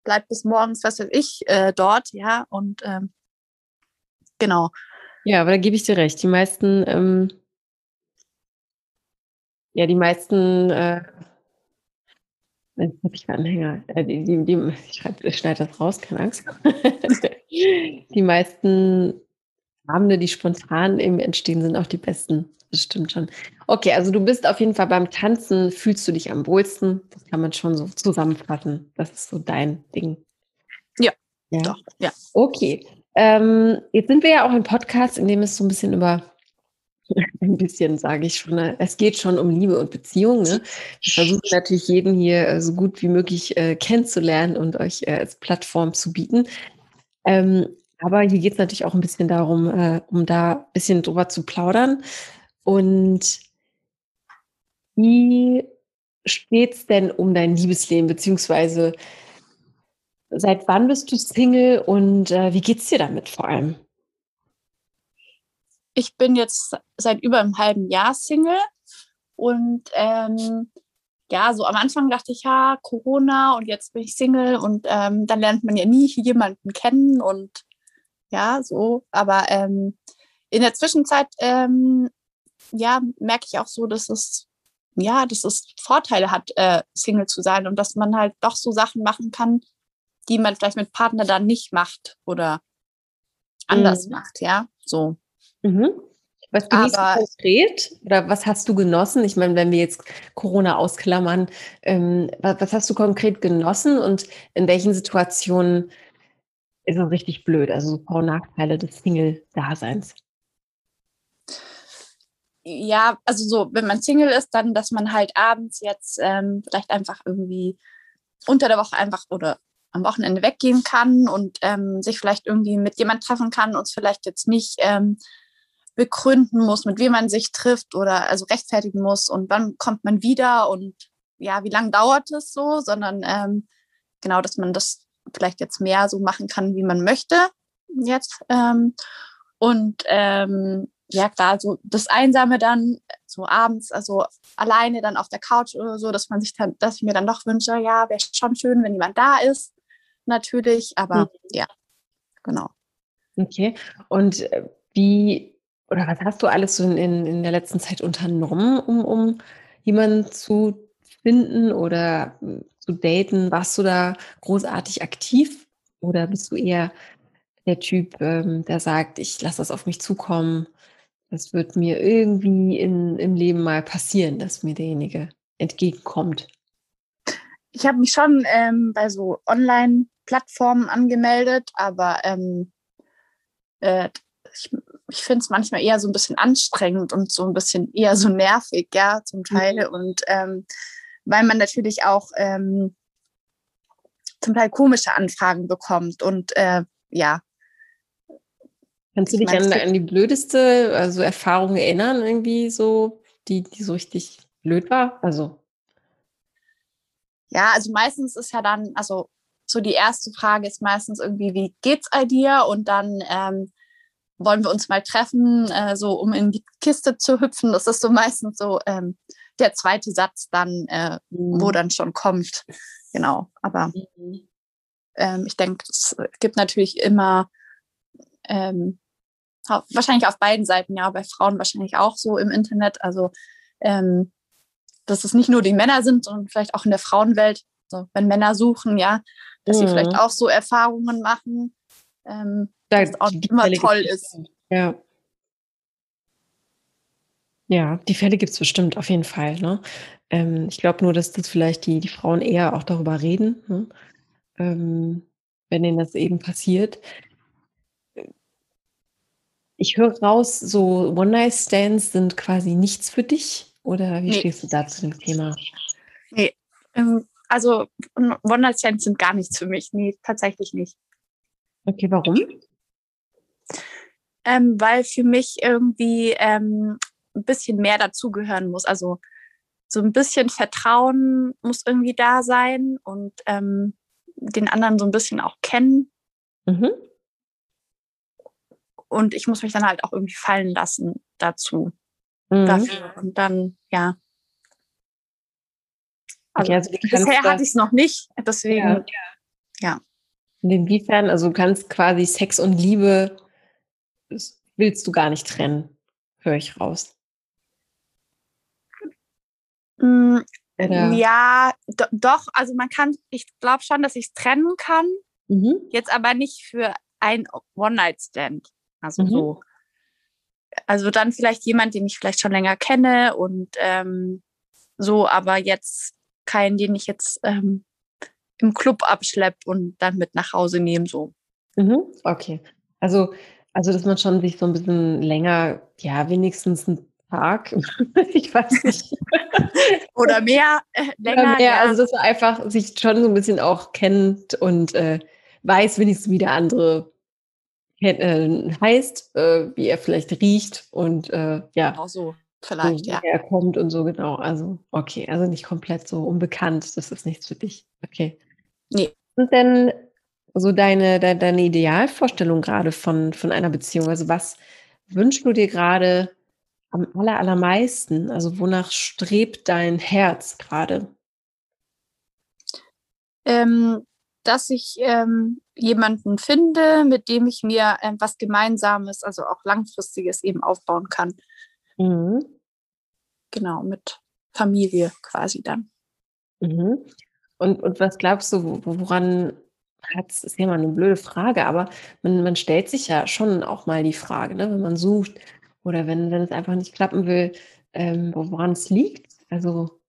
bleibt bis morgens, was weiß ich, äh, dort, ja, und ähm, genau. Ja, aber da gebe ich dir recht. Die meisten, ähm, ja, die meisten, äh, jetzt habe ich einen Anhänger, äh, die, die, die, ich schneide das raus, keine Angst. die meisten Abende, die spontan eben entstehen, sind auch die besten. Das stimmt schon. Okay, also du bist auf jeden Fall beim Tanzen, fühlst du dich am wohlsten. Das kann man schon so zusammenfassen. Das ist so dein Ding. Ja, ja. doch, ja. Okay. Ähm, jetzt sind wir ja auch ein Podcast, in dem es so ein bisschen über Ein bisschen, sage ich schon. Ne? Es geht schon um Liebe und Beziehung. Ne? Wir versuchen natürlich jeden hier äh, so gut wie möglich äh, kennenzulernen und euch äh, als Plattform zu bieten. Ähm, aber hier geht es natürlich auch ein bisschen darum, äh, um da ein bisschen drüber zu plaudern. Und wie steht es denn um dein Liebesleben, beziehungsweise seit wann bist du Single und äh, wie es dir damit vor allem? Ich bin jetzt seit über einem halben Jahr Single und ähm, ja, so am Anfang dachte ich, ja, Corona und jetzt bin ich Single und ähm, dann lernt man ja nie jemanden kennen und ja, so. Aber ähm, in der Zwischenzeit, ähm, ja, merke ich auch so, dass es, ja, dass es Vorteile hat, äh, Single zu sein und dass man halt doch so Sachen machen kann, die man vielleicht mit Partner dann nicht macht oder anders mhm. macht, ja, so. Mhm. Was genießt Aber, du konkret oder was hast du genossen? Ich meine, wenn wir jetzt Corona ausklammern, ähm, was, was, hast du konkret genossen und in welchen Situationen ist es richtig blöd? Also so Vor- und Nachteile des Single-Daseins. Ja, also so, wenn man Single ist, dann, dass man halt abends jetzt ähm, vielleicht einfach irgendwie unter der Woche einfach oder am Wochenende weggehen kann und ähm, sich vielleicht irgendwie mit jemand treffen kann und es vielleicht jetzt nicht ähm, begründen muss, mit wem man sich trifft oder also rechtfertigen muss und wann kommt man wieder und ja, wie lange dauert es so, sondern ähm, genau, dass man das vielleicht jetzt mehr so machen kann, wie man möchte jetzt. Ähm, und ähm, ja, klar, so das Einsame dann so abends, also alleine dann auf der Couch oder so, dass man sich dann, dass ich mir dann doch wünsche, ja, wäre schon schön, wenn jemand da ist, natürlich, aber mhm. ja, genau. Okay. Und äh, wie oder was hast du alles so in, in der letzten Zeit unternommen, um, um jemanden zu finden oder hm, zu daten? Warst du da großartig aktiv oder bist du eher der Typ, ähm, der sagt, ich lasse das auf mich zukommen, das wird mir irgendwie in, im Leben mal passieren, dass mir derjenige entgegenkommt? Ich habe mich schon ähm, bei so Online-Plattformen angemeldet, aber ähm, äh, ich, ich finde es manchmal eher so ein bisschen anstrengend und so ein bisschen eher so nervig, ja, zum Teil. Mhm. Und ähm, weil man natürlich auch ähm, zum Teil komische Anfragen bekommt und äh, ja. Kannst du dich an, an, die blödeste also Erfahrung erinnern, irgendwie so, die, die so richtig blöd war? Also. Ja, also meistens ist ja dann, also so die erste Frage ist meistens irgendwie, wie geht's dir? Und dann ähm, wollen wir uns mal treffen, äh, so um in die Kiste zu hüpfen. Das ist so meistens so ähm, der zweite Satz dann, äh, mhm. wo dann schon kommt. Genau, aber mhm. ähm, ich denke, es gibt natürlich immer, ähm, wahrscheinlich auf beiden Seiten, ja, bei Frauen wahrscheinlich auch so im Internet. Also, ähm, dass es nicht nur die Männer sind, sondern vielleicht auch in der Frauenwelt, so, wenn Männer suchen, ja, dass mhm. sie vielleicht auch so Erfahrungen machen. Ähm, da das auch immer toll ist. Ja. Ja, die Fälle gibt es bestimmt auf jeden Fall. Ne? Ähm, ich glaube nur, dass das vielleicht die, die Frauen eher auch darüber reden, ne? ähm, wenn ihnen das eben passiert. Ich höre raus, so One-Night-Stands sind quasi nichts für dich. Oder wie nee. stehst du da zu dem Thema? Nee, ähm, also One-Night-Stands sind gar nichts für mich. Nee, tatsächlich nicht. Okay, warum? ähm, weil für mich irgendwie ähm, ein bisschen mehr dazugehören muss. Also so ein bisschen Vertrauen muss irgendwie da sein und ähm, den anderen so ein bisschen auch kennen. Mhm. Und ich muss mich dann halt auch irgendwie fallen lassen dazu. Mhm. Dafür. Und dann, ja. Also, okay, also bisher hatte ich es noch nicht, deswegen, ja. ja. Inwiefern, also du kannst quasi Sex und Liebe das willst du gar nicht trennen, höre ich raus. Mm, ja, do, doch, also man kann, ich glaube schon, dass ich es trennen kann. Mhm. Jetzt aber nicht für ein One-Night-Stand. Also mhm. so. Also dann vielleicht jemand, den ich vielleicht schon länger kenne und ähm, so, aber jetzt keinen, den ich jetzt ähm, im Club abschleppe und dann mit nach Hause nehme, so. Mhm. Okay. Also Also, dass man schon sich so ein bisschen länger, ja, wenigstens ein Tag, ich weiß nicht. Oder mehr, äh, länger. Oder mehr, ja. also dass man einfach sich schon so ein bisschen auch kennt und äh, weiß wenigstens, wie der andere äh, heißt, äh, wie er vielleicht riecht und äh, ja. Genau so, vielleicht, so, ja. Wie er kommt und so, genau. Also, okay, also nicht komplett so unbekannt, das ist nichts für dich. Okay. Nee. Und denn so deine, de, deine Idealvorstellung gerade von, von einer Beziehung? Also was wünschst du dir gerade am aller, allermeisten? Also wonach strebt dein Herz gerade? Ähm, dass ich ähm, jemanden finde, mit dem ich mir ähm, was Gemeinsames, also auch Langfristiges eben aufbauen kann. Mhm. Genau, mit Familie quasi dann. Mhm. Und, und was glaubst du, woran hat es, ist ja mal eine blöde Frage, aber man, man stellt sich ja schon auch mal die Frage, ne, wenn man sucht oder wenn, wenn es einfach nicht klappen will, ähm, woran es liegt. Also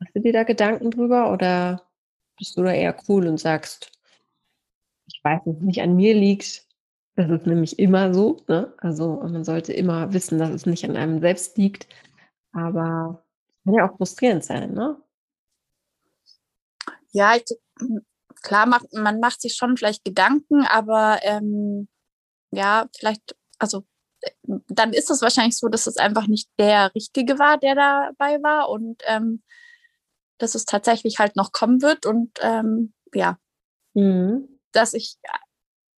hast du dir da Gedanken drüber oder bist du da eher cool und sagst, ich weiß, dass es nicht an mir liegt. Das ist nämlich immer so. Ne? Also man sollte immer wissen, dass es nicht an einem selbst liegt. Aber kann ja auch frustrierend sein, ne? Ja, ich, klar, macht, man macht sich schon vielleicht Gedanken, aber ähm, ja, vielleicht, also dann ist es wahrscheinlich so, dass es einfach nicht der Richtige war, der dabei war und ähm, dass es tatsächlich halt noch kommen wird und ähm, ja, mhm. dass ich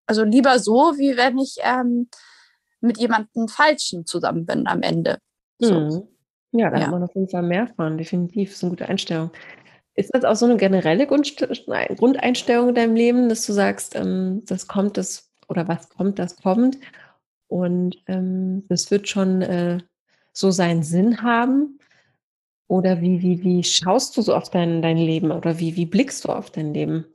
also lieber so, wie wenn ich ähm, mit jemandem Falschen zusammen bin am Ende. So. Mhm. Ja, da ja. hat man auf jeden Fall mehr von, definitiv. Das ist eine gute Einstellung. Ist das auch so eine generelle Grundeinstellung in deinem Leben, dass du sagst, ähm, das kommt, das oder was kommt, das kommt? Und ähm, das wird schon äh, so seinen Sinn haben. Oder wie, wie, wie schaust du so auf dein, dein Leben oder wie, wie blickst du auf dein Leben?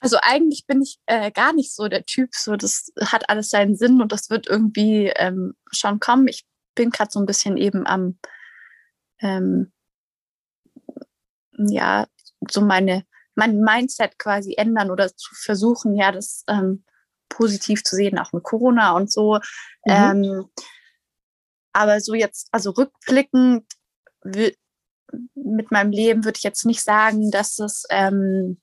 Also eigentlich bin ich äh, gar nicht so der Typ, so das hat alles seinen Sinn und das wird irgendwie ähm, schon kommen. Ich bin gerade so ein bisschen eben am, ähm, ja, so meine, mein Mindset quasi ändern oder zu versuchen, ja, das ähm, positiv zu sehen, auch mit Corona und so. Mhm. Ähm, aber so jetzt, also rückblickend mit meinem Leben würde ich jetzt nicht sagen, dass es ähm,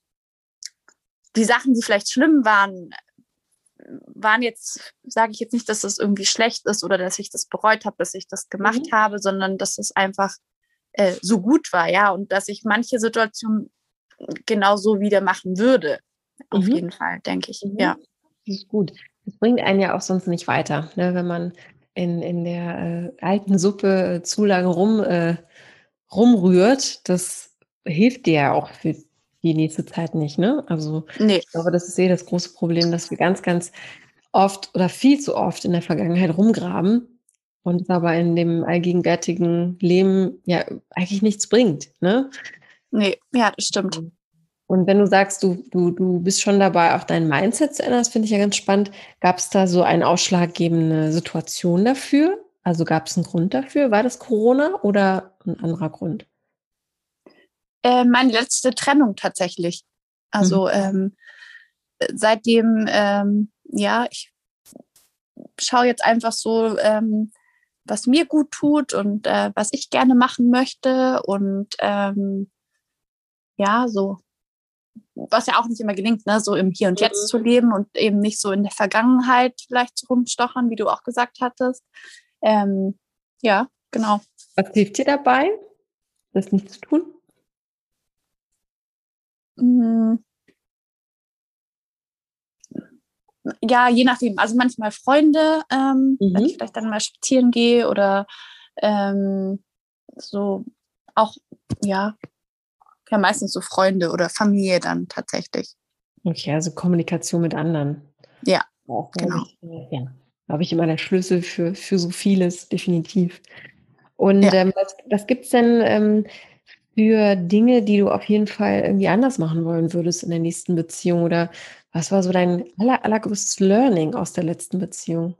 die Sachen, die vielleicht schlimm waren, waren jetzt, sage ich jetzt nicht, dass das irgendwie schlecht ist oder dass ich das bereut habe, dass ich das gemacht mhm. habe, sondern dass es einfach äh, so gut war, ja, und dass ich manche Situationen genauso wieder machen würde. Auf mhm. jeden Fall, denke ich, mhm. ja. Das ist gut. Das bringt einen ja auch sonst nicht weiter, ne? wenn man in, in der äh, alten Suppe äh, zu lange rum, äh, rumrührt. Das hilft dir ja auch für die nächste Zeit nicht. Ne? Also nee. ich glaube, das ist eh das große Problem, dass wir ganz, ganz oft oder viel zu oft in der Vergangenheit rumgraben und es aber in dem allgegenwärtigen Leben ja eigentlich nichts bringt. Ne? Nee, ja, das stimmt. Und wenn du sagst, du, du, du bist schon dabei, auch dein Mindset zu ändern, das finde ich ja ganz spannend. Gab es da so eine ausschlaggebende Situation dafür? Also gab es einen Grund dafür? War das Corona oder ein anderer Grund? Äh, meine letzte Trennung tatsächlich. Also mhm. ähm, seitdem, ähm, ja, ich schaue jetzt einfach so, ähm, was mir gut tut und äh, was ich gerne machen möchte und ähm, ja, so was ja auch nicht immer gelingt, ne? so im Hier und Jetzt mhm. zu leben und eben nicht so in der Vergangenheit vielleicht rumstochern, wie du auch gesagt hattest. Ähm, ja, genau. Was hilft dir dabei, das nicht zu tun? Mhm. Ja, je nachdem. Also manchmal Freunde, ähm, mhm. wenn ich vielleicht dann mal spazieren gehe oder ähm, so auch, ja, ja meistens so Freunde oder Familie dann tatsächlich. Okay, also Kommunikation mit anderen. Ja, auch, genau. Ich, äh, ja, glaube ich, immer der Schlüssel für, für so vieles, definitiv. Und ja. ähm, was, was gibt es denn ähm, für Dinge, die du auf jeden Fall irgendwie anders machen wollen würdest in der nächsten Beziehung? Oder was war so dein aller, allergrößtes Learning aus der letzten Beziehung?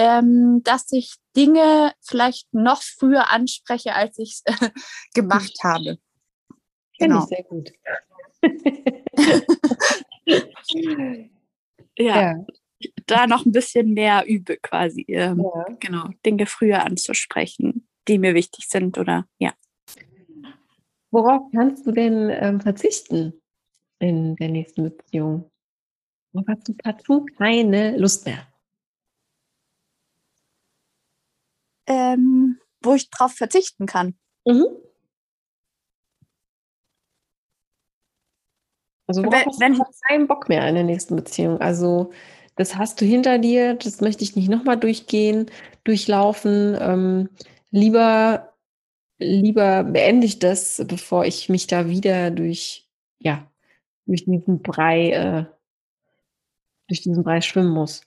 ähm, dass ich Dinge vielleicht noch früher anspreche, als ich es äh, gemacht habe. Genau. ich sehr gut. ja. ja. Da noch ein bisschen mehr übe quasi. Ähm, ja. Genau, Dinge früher anzusprechen, die mir wichtig sind oder ja. Worauf kannst du denn ähm, verzichten in der nächsten Beziehung? Worauf hast du partout keine Lust mehr? Ähm, wo ich drauf verzichten kann. Mhm. Also worauf wenn, hast du keinen Bock mehr in der nächsten Beziehung? Also das hast du hinter dir, das möchte ich nicht nochmal durchgehen, durchlaufen. Ähm, lieber, lieber beende ich das, bevor ich mich da wieder durch, ja, durch diesen Brei, äh, durch diesen Brei schwimmen muss.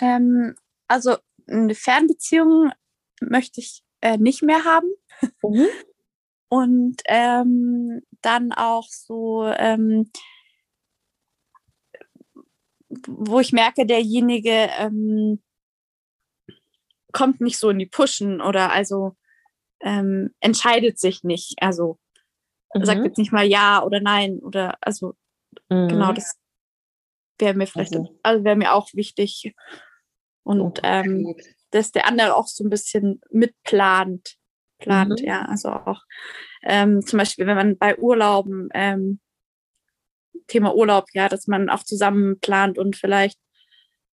Ähm, also eine Fernbeziehung möchte ich äh, nicht mehr haben. Mhm. Und ähm, dann auch so, ähm, wo ich merke, derjenige ähm, kommt nicht so in die Pushen oder also ähm, entscheidet sich nicht. Also mhm. sagt jetzt nicht mal ja oder nein oder also mhm. genau das wäre mir vielleicht, also, also wäre mir auch wichtig. Und ähm, dass der andere auch so ein bisschen mitplant. Plant, mhm. ja. Also auch ähm, zum Beispiel, wenn man bei Urlauben, ähm, Thema Urlaub, ja, dass man auch zusammen plant und vielleicht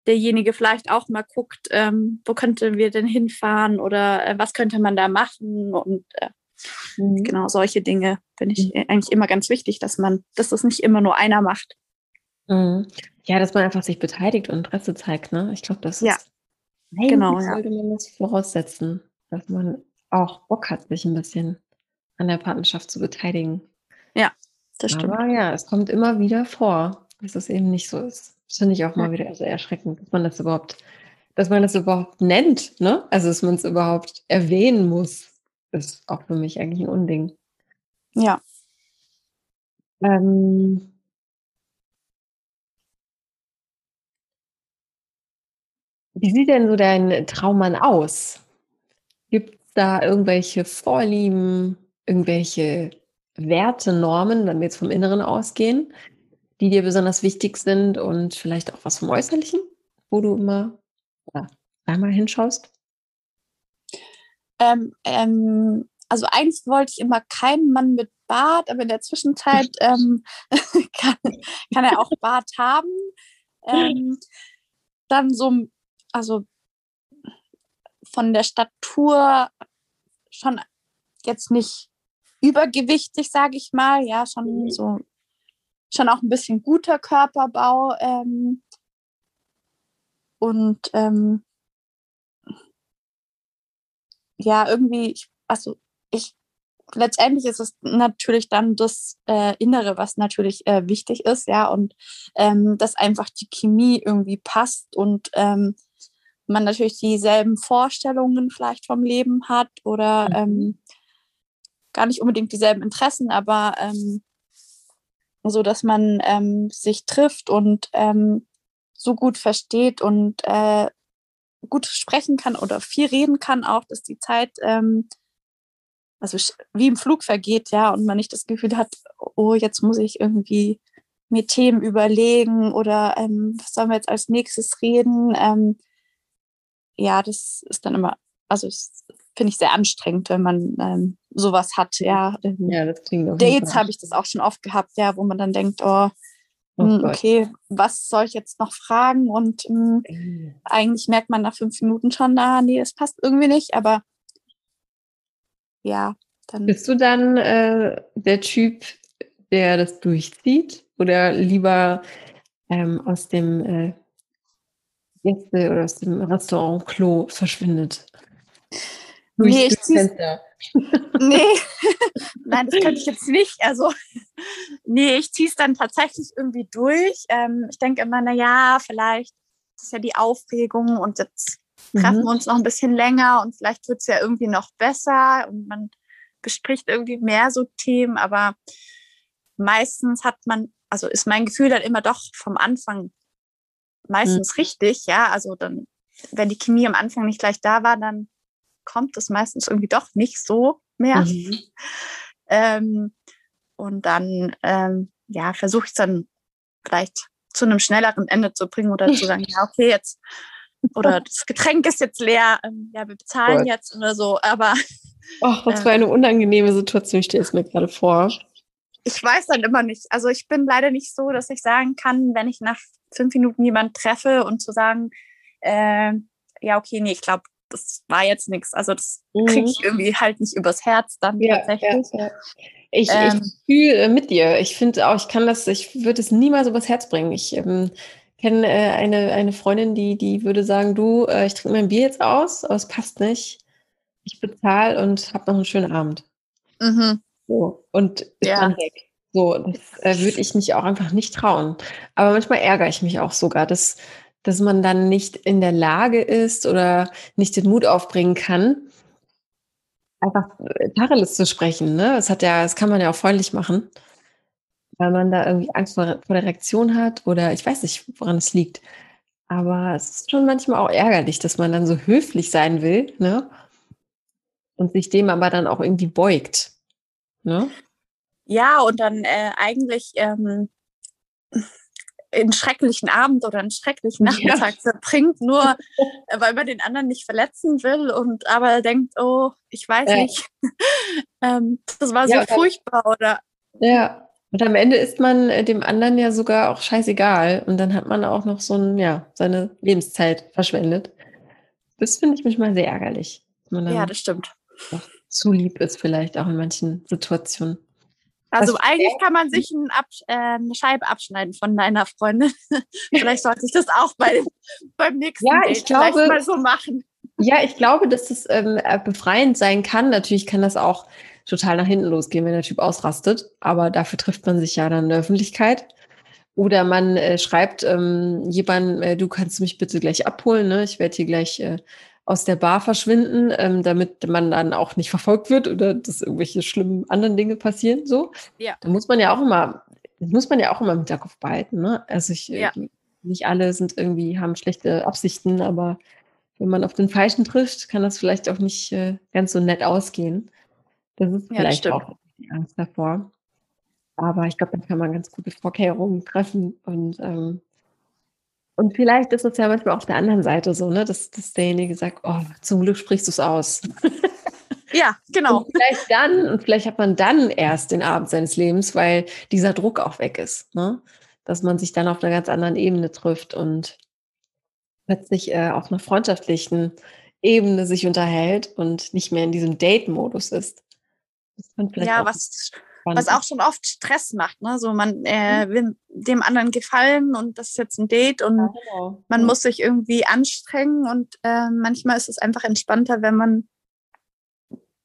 derjenige vielleicht auch mal guckt, ähm, wo könnten wir denn hinfahren oder äh, was könnte man da machen und äh, mhm. genau solche Dinge finde ich mhm. eigentlich immer ganz wichtig, dass man, dass das nicht immer nur einer macht. Mhm. Ja, dass man einfach sich beteiligt und Interesse zeigt, ne? Ich glaube, das ja. ist eigentlich genau, ja. sollte man das voraussetzen, dass man auch Bock hat, sich ein bisschen an der Partnerschaft zu beteiligen. Ja, das stimmt. Aber ja, es kommt immer wieder vor, dass es eben nicht so ist. Das finde ich auch mal wieder sehr erschreckend, dass man das überhaupt, dass man das überhaupt nennt, ne? Also dass man es überhaupt erwähnen muss, ist auch für mich eigentlich ein Unding. Ja. Ähm, Wie sieht denn so dein Traummann aus? Gibt es da irgendwelche Vorlieben, irgendwelche Werte, Normen, wenn wir jetzt vom Inneren ausgehen, die dir besonders wichtig sind und vielleicht auch was vom Äußerlichen, wo du immer ja, einmal hinschaust? Ähm, ähm, also eigentlich wollte ich immer keinen Mann mit Bart, aber in der Zwischenzeit ähm, kann, kann, er auch Bart haben. Ähm, dann so also von der Statur schon jetzt nicht übergewichtig, sage ich mal, ja, schon mhm. so, schon auch ein bisschen guter Körperbau. Ähm, und ähm, ja, irgendwie, also ich, letztendlich ist es natürlich dann das äh, Innere, was natürlich äh, wichtig ist, ja, und ähm, dass einfach die Chemie irgendwie passt und ähm, man natürlich dieselben Vorstellungen vielleicht vom Leben hat oder mhm. ähm, gar nicht unbedingt dieselben Interessen, aber ähm, so, dass man ähm, sich trifft und ähm, so gut versteht und äh, gut sprechen kann oder viel reden kann, auch dass die Zeit ähm, also wie im Flug vergeht, ja, und man nicht das Gefühl hat, oh, jetzt muss ich irgendwie mir Themen überlegen oder ähm, was sollen wir jetzt als nächstes reden? Ähm, ja, das ist dann immer, also finde ich sehr anstrengend, wenn man ähm, sowas hat. Ja, ja das klingt Dates habe ich das auch schon oft gehabt, ja, wo man dann denkt, oh, oh mh, hm, okay, was soll ich jetzt noch fragen? Und mh, hm, eigentlich merkt man nach fünf Minuten schon, na, nee, es passt irgendwie nicht, aber ja, dann. Bist du dann äh, der Typ, der das durchzieht oder lieber ähm, aus dem äh, Gäste oder aus dem Restaurant Klo verschwindet. Nee, ich zieh's, nee, nein, das könnte ich jetzt nicht. Also, nee, ich ziehe es dann tatsächlich irgendwie durch. Ähm, ich denke immer, na ja, vielleicht ist ja die Aufregung und jetzt treffen mhm. wir uns noch ein bisschen länger und vielleicht wird es ja irgendwie noch besser und man bespricht irgendwie mehr so Themen, aber meistens hat man, also ist mein Gefühl dann immer doch vom Anfang meistens mhm. richtig, ja. Also dann, wenn die Chemie am Anfang nicht gleich da war, dann kommt es meistens irgendwie doch nicht so mehr. Mhm. Ähm, und dann, ähm, ja, versuche ich dann vielleicht zu einem schnelleren Ende zu bringen oder zu sagen, ja, okay, jetzt oder das Getränk ist jetzt leer, ähm, ja, wir bezahlen Gott. jetzt oder so, aber. Ach, was äh, für eine unangenehme Situation steht es mir gerade vor. Ich weiß dann immer nicht. Also ich bin leider nicht so, dass ich sagen kann, wenn ich nach fünf Minuten jemanden treffe und zu sagen, äh, ja, okay, nee, ich glaube, das war jetzt nichts. Also das mhm. kriege ich irgendwie halt nicht übers Herz dann ja, tatsächlich. Ja, ja. Ich, ähm, ich fühle mit dir. Ich finde auch, ich kann das, ich würde es niemals übers Herz bringen. Ich ähm, kenne äh, eine, eine Freundin, die, die würde sagen, du, äh, ich trinke mein Bier jetzt aus, aber es passt nicht. Ich bezahle und habe noch einen schönen Abend. Mhm. So, und ist ja. dann weg. So, das äh, würde ich mich auch einfach nicht trauen. Aber manchmal ärgere ich mich auch sogar, dass, dass man dann nicht in der Lage ist oder nicht den Mut aufbringen kann, einfach äh, Tacheles zu sprechen. Ne? Das hat ja, das kann man ja auch freundlich machen weil man da irgendwie Angst vor, der Reaktion hat oder ich weiß nicht, woran es liegt. Aber es ist schon manchmal auch ärgerlich, dass man dann so höflich sein will, ne? Und sich dem aber dann auch irgendwie beugt. Ne? Ja, und dann äh, eigentlich ähm, einen schrecklichen Abend oder einen schrecklichen Nachmittag ja. verbringt, nur äh, weil man den anderen nicht verletzen will und aber denkt, oh, ich weiß ja. nicht, ähm, das war so ja, furchtbar oder. Ja, und am Ende ist man äh, dem anderen ja sogar auch scheißegal. Und dann hat man auch noch so ein, ja, seine Lebenszeit verschwendet. Das finde ich manchmal sehr ärgerlich. ja, das stimmt. Zu lieb ist vielleicht auch in manchen Situationen. Also Was eigentlich kann man sich ein Absch äh, eine Scheibe abschneiden von deiner Freundin. vielleicht sollte ich das auch bei, beim nächsten ja, ich Date glaube, mal so machen. Ja, ich glaube, dass das ähm, äh, befreiend sein kann. Natürlich kann das auch total nach hinten losgehen, wenn der Typ ausrastet. Aber dafür trifft man sich ja dann in der Öffentlichkeit. Oder man äh, schreibt ähm, jemand, äh, du kannst mich bitte gleich abholen, ne? ich werde hier gleich äh, aus der Bar verschwinden, ähm, damit man dann auch nicht verfolgt wird oder dass irgendwelche schlimmen anderen Dinge passieren. So, ja. da muss man ja auch immer, muss man ja auch immer im Hinterkopf behalten. Ne? Also ich, ja. nicht alle sind irgendwie haben schlechte Absichten, aber wenn man auf den Falschen trifft, kann das vielleicht auch nicht äh, ganz so nett ausgehen. Das ist ja, vielleicht auch die Angst davor. Aber ich glaube, da kann man ganz gute Vorkehrungen treffen und ähm, und vielleicht ist es ja manchmal auf der anderen Seite so, ne, dass, dass derjenige sagt, oh, zum Glück sprichst du es aus. Ja, genau. Und vielleicht dann, und vielleicht hat man dann erst den Abend seines Lebens, weil dieser Druck auch weg ist, ne? Dass man sich dann auf einer ganz anderen Ebene trifft und plötzlich äh, auf einer freundschaftlichen Ebene sich unterhält und nicht mehr in diesem Date-Modus ist ja, was, was auch schon oft Stress macht. Ne? So man äh, mhm. will dem anderen gefallen und das ist jetzt ein Date und ja, genau. man mhm. muss sich irgendwie anstrengen und äh, manchmal ist es einfach entspannter, wenn man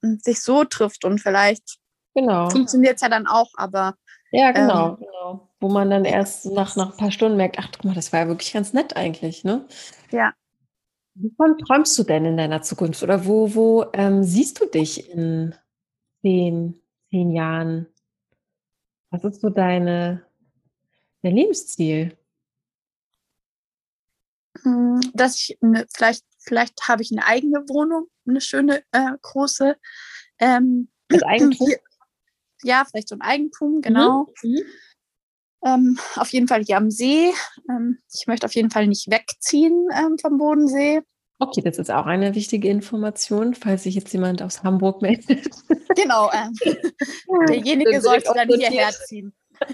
sich so trifft und vielleicht genau. funktioniert es ja dann auch, aber ja, genau, ähm, genau. Wo man dann erst nach, nach ein paar Stunden merkt, ach guck mal, das war ja wirklich ganz nett eigentlich, ne? Ja. Wovon träumst du denn in deiner Zukunft? Oder wo, wo ähm, siehst du dich in zehn, zehn Jahren? Was ist so deine, dein Lebensziel? Hm, dass ich eine, vielleicht, vielleicht habe ich eine eigene Wohnung, eine schöne äh, große. Ähm, das Eigentum? Ja, vielleicht so ein Eigentum, genau. Mhm. Mhm. Ähm, auf jeden Fall hier am See. Ähm, ich möchte auf jeden Fall nicht wegziehen ähm, vom Bodensee. Okay, das ist auch eine wichtige Information, falls sich jetzt jemand aus Hamburg meldet. Genau, äh, derjenige sollte dann hierher ziehen.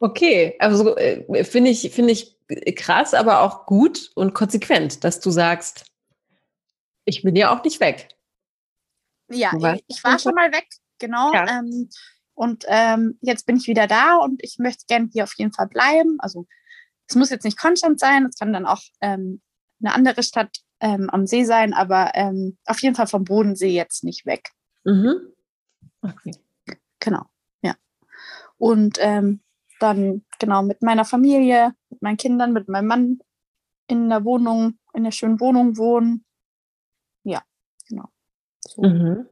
Okay, also äh, finde ich, find ich krass, aber auch gut und konsequent, dass du sagst, ich bin ja auch nicht weg. Ja, ich, ich war schon mal weg, genau. Ja. Ähm, und ähm, jetzt bin ich wieder da und ich möchte gerne hier auf jeden Fall bleiben. Also es muss jetzt nicht Konstanz sein, es kann dann auch ähm, eine andere Stadt ähm, am See sein, aber ähm, auf jeden Fall vom Bodensee jetzt nicht weg. Mhm. Okay. Genau, ja. Und ähm, dann genau mit meiner Familie, mit meinen Kindern, mit meinem Mann in der Wohnung, in der schönen Wohnung wohnen. Ja, genau. So. Mhm.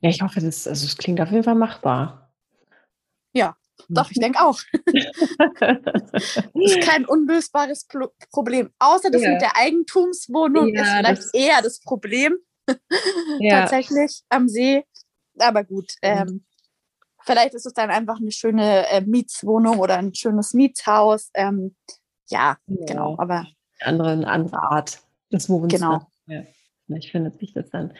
Ja, ich hoffe, das, also das klingt auf jeden Fall machbar. Ja, doch, ich denke auch. das ist kein unlösbares Pro Problem. Außer das ja. mit der Eigentumswohnung ja, ist vielleicht das eher das Problem. ja. Tatsächlich am See. Aber gut. Ähm, vielleicht ist es dann einfach eine schöne äh, Mietswohnung oder ein schönes Mietshaus. Ähm, ja, ja, genau. Aber andere, eine andere Art des Wohnens. Genau. Ja, vielleicht findet sich das dann.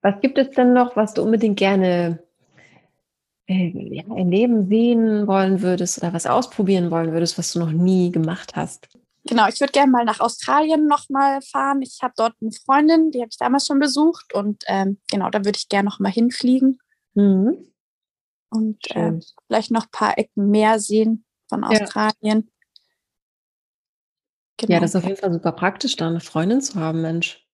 Was gibt es denn noch, was du unbedingt gerne äh, ja, erleben, sehen wollen würdest oder was ausprobieren wollen würdest, was du noch nie gemacht hast? Genau, ich würde gerne mal nach Australien nochmal fahren. Ich habe dort eine Freundin, die habe ich damals schon besucht und ähm, genau, da würde ich gerne nochmal hinfliegen. Mhm. Und äh, vielleicht noch ein paar Ecken mehr sehen von Australien. Genau. Ja, das ist auf jeden Fall super praktisch, da eine Freundin zu haben, Mensch.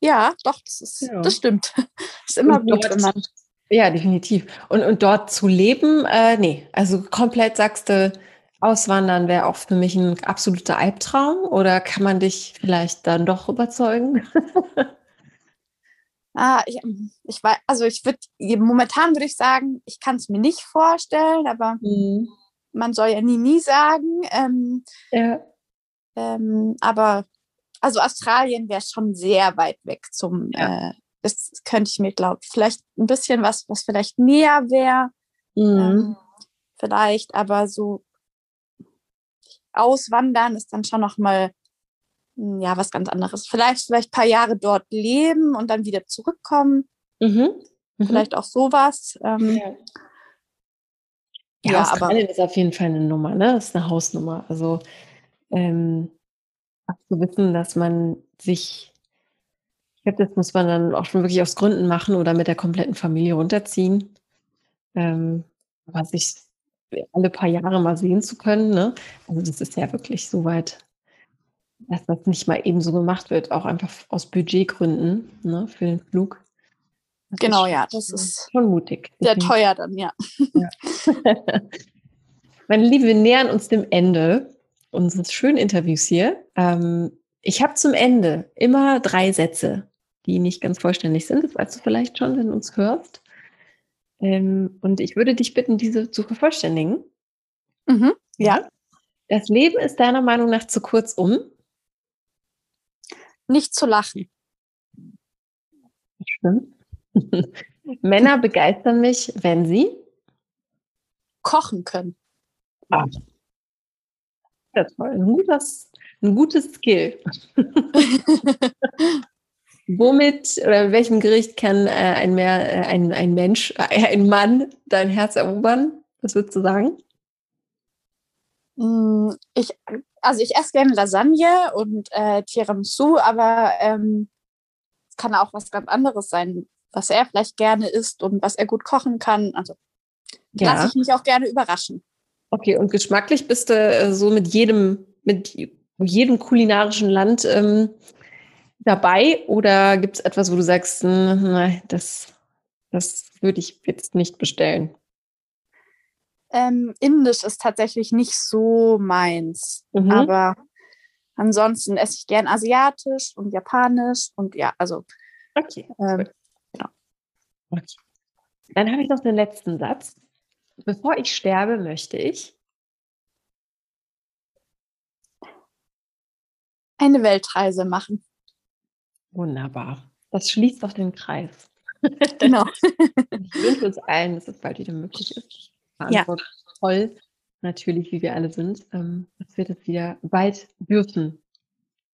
Ja, doch, das, ist, ja. das stimmt. Das ist immer und gut, wenn man. Ja, definitiv. Und, und dort zu leben, äh, nee, also komplett sagst du, auswandern wäre auch für mich ein absoluter Albtraum oder kann man dich vielleicht dann doch überzeugen? ah, ich, ich weiß, also ich würde, momentan würde ich sagen, ich kann es mir nicht vorstellen, aber mhm. man soll ja nie, nie sagen. Ähm, ja. Ähm, aber also Australien wäre schon sehr weit weg zum, ja. äh, das könnte ich mir glauben. Vielleicht ein bisschen was, was vielleicht näher wäre. Mhm. Ähm, vielleicht, aber so auswandern ist dann schon noch mal hm, ja was ganz anderes. Vielleicht vielleicht ein paar Jahre dort leben und dann wieder zurückkommen. Mhm. Mhm. Vielleicht auch sowas. Ähm, ja. Ja, ja Australien aber, ist auf jeden Fall eine Nummer, ne? Das ist eine Hausnummer. Also ähm, zu wissen, dass man sich, ich glaube, das muss man dann auch schon wirklich aus Gründen machen oder mit der kompletten Familie runterziehen. Ähm, aber sich alle paar Jahre mal sehen zu können, ne? Also das ist ja wirklich so weit, dass das nicht mal eben so gemacht wird, auch einfach aus Budgetgründen, ne, für den Flug. Das genau, ja, das ist schon mutig. Sehr teuer dann, ja. ja. Meine Liebe, wir nähern uns dem Ende unseres schönen Interviews hier. Ähm, ich habe zum Ende immer drei Sätze, die nicht ganz vollständig sind. Das weißt du vielleicht schon, wenn du uns hörst. Ähm, und ich würde dich bitten, diese zu vervollständigen. Mhm, ja. Das Leben ist deiner Meinung nach zu kurz, um nicht zu lachen. Das stimmt. Männer begeistern mich, wenn sie kochen können. Ah, ja, toll. Ein gutes, ein gutes Skill. Womit oder welchem Gericht kann äh, ein, mehr, äh, ein, ein Mensch, äh, ein Mann dein Herz erobern? Was würdest du sagen? Mm, ich, also ich esse gerne Lasagne und äh, Tiramisu, aber ähm, es kann auch was ganz anderes sein, was er vielleicht gerne isst und was er gut kochen kann. Also ja. lasse ich mich auch gerne überraschen. Okay, und geschmacklich bist du äh, so mit jedem, mit jedem kulinarischen Land ähm, dabei oder gibt es etwas, wo du sagst, hm, nein, das, das würde ich jetzt nicht bestellen? Ähm, Indisch ist tatsächlich nicht so meins, mhm. aber ansonsten esse ich gern asiatisch und japanisch und ja, also. Okay. Ähm, genau. okay. Dann habe ich noch den letzten Satz. Bevor ich sterbe, möchte ich eine Weltreise machen. Wunderbar. Das schließt auf den Kreis. Genau. ich wünsche uns allen, dass es bald wieder möglich ist. Verantwort ja. toll, natürlich, wie wir alle sind, ähm, dass wir das wieder weit dürfen.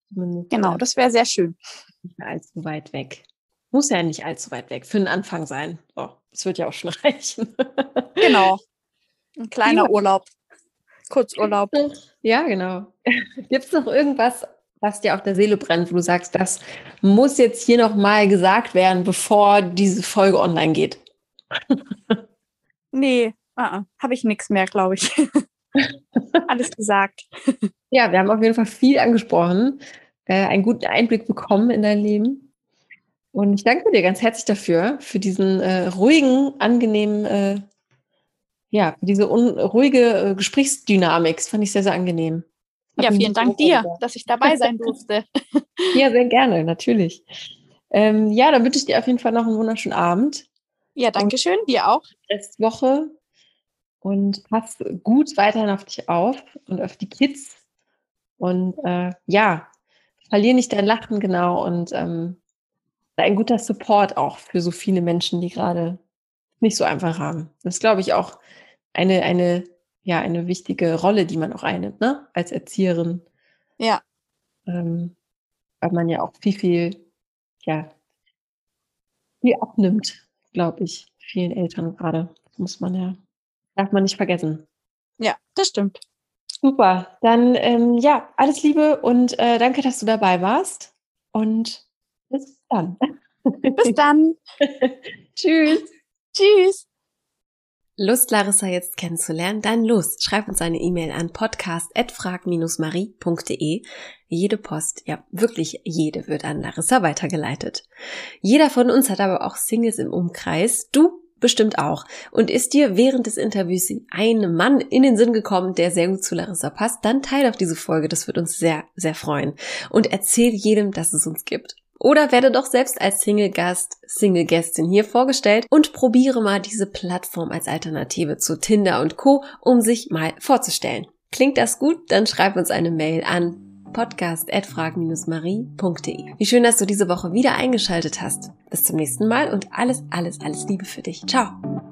Zumindest genau, das wäre sehr schön. Nicht mehr allzu weit weg. Muss ja nicht allzu weit weg. Für den Anfang sein. Oh, das wird ja auch schon reichen. genau. Ein kleiner ja. Urlaub. Kurzurlaub. Ja, genau. Gibt es noch irgendwas, was dir auf der Seele brennt, wo du sagst, das muss jetzt hier nochmal gesagt werden, bevor diese Folge online geht? nee, uh -uh. habe ich nichts mehr, glaube ich. Alles gesagt. Ja, wir haben auf jeden Fall viel angesprochen, äh, einen guten Einblick bekommen in dein Leben. Und ich danke dir ganz herzlich dafür, für diesen äh, ruhigen, angenehmen, äh, ja, für diese ruhige äh, Gesprächsdynamik. Das fand ich sehr, sehr angenehm. Hat ja, vielen Dank dir, dass ich dabei sein durfte. ja, sehr gerne, natürlich. Ähm, ja, dann wünsche ich dir auf jeden Fall noch einen wunderschönen Abend. Ja, danke schön, dir auch. Restwoche. Und pass gut weiterhin auf dich auf und auf die Kids. Und äh, ja, verlier nicht dein Lachen genau und ähm, ein guter Support auch für so viele Menschen, die gerade nicht so einfach haben. Das ist, glaube ich, auch eine, eine, ja, eine wichtige Rolle, die man auch einnimmt, ne? Als Erzieherin. Ja. Ähm, weil man ja auch viel, viel, ja, viel abnimmt, glaube ich, vielen Eltern gerade. Das muss man ja, darf man nicht vergessen. Ja, das stimmt. Super. Dann ähm, ja, alles Liebe und äh, danke, dass du dabei warst. Und bis dann. Bis dann. Tschüss. Tschüss. Lust, Larissa jetzt kennenzulernen? Dann los, schreib uns eine E-Mail an podcast.frag-marie.de. Jede Post, ja wirklich jede, wird an Larissa weitergeleitet. Jeder von uns hat aber auch Singles im Umkreis. Du bestimmt auch. Und ist dir während des Interviews ein Mann in den Sinn gekommen, der sehr gut zu Larissa passt, dann teile auf diese Folge. Das wird uns sehr, sehr freuen. Und erzähl jedem, dass es uns gibt. Oder werde doch selbst als Single-Gast, Single-Gästin hier vorgestellt und probiere mal diese Plattform als Alternative zu Tinder und Co., um sich mal vorzustellen. Klingt das gut? Dann schreib uns eine Mail an podcast.frag-marie.de. Wie schön, dass du diese Woche wieder eingeschaltet hast. Bis zum nächsten Mal und alles, alles, alles Liebe für dich. Ciao!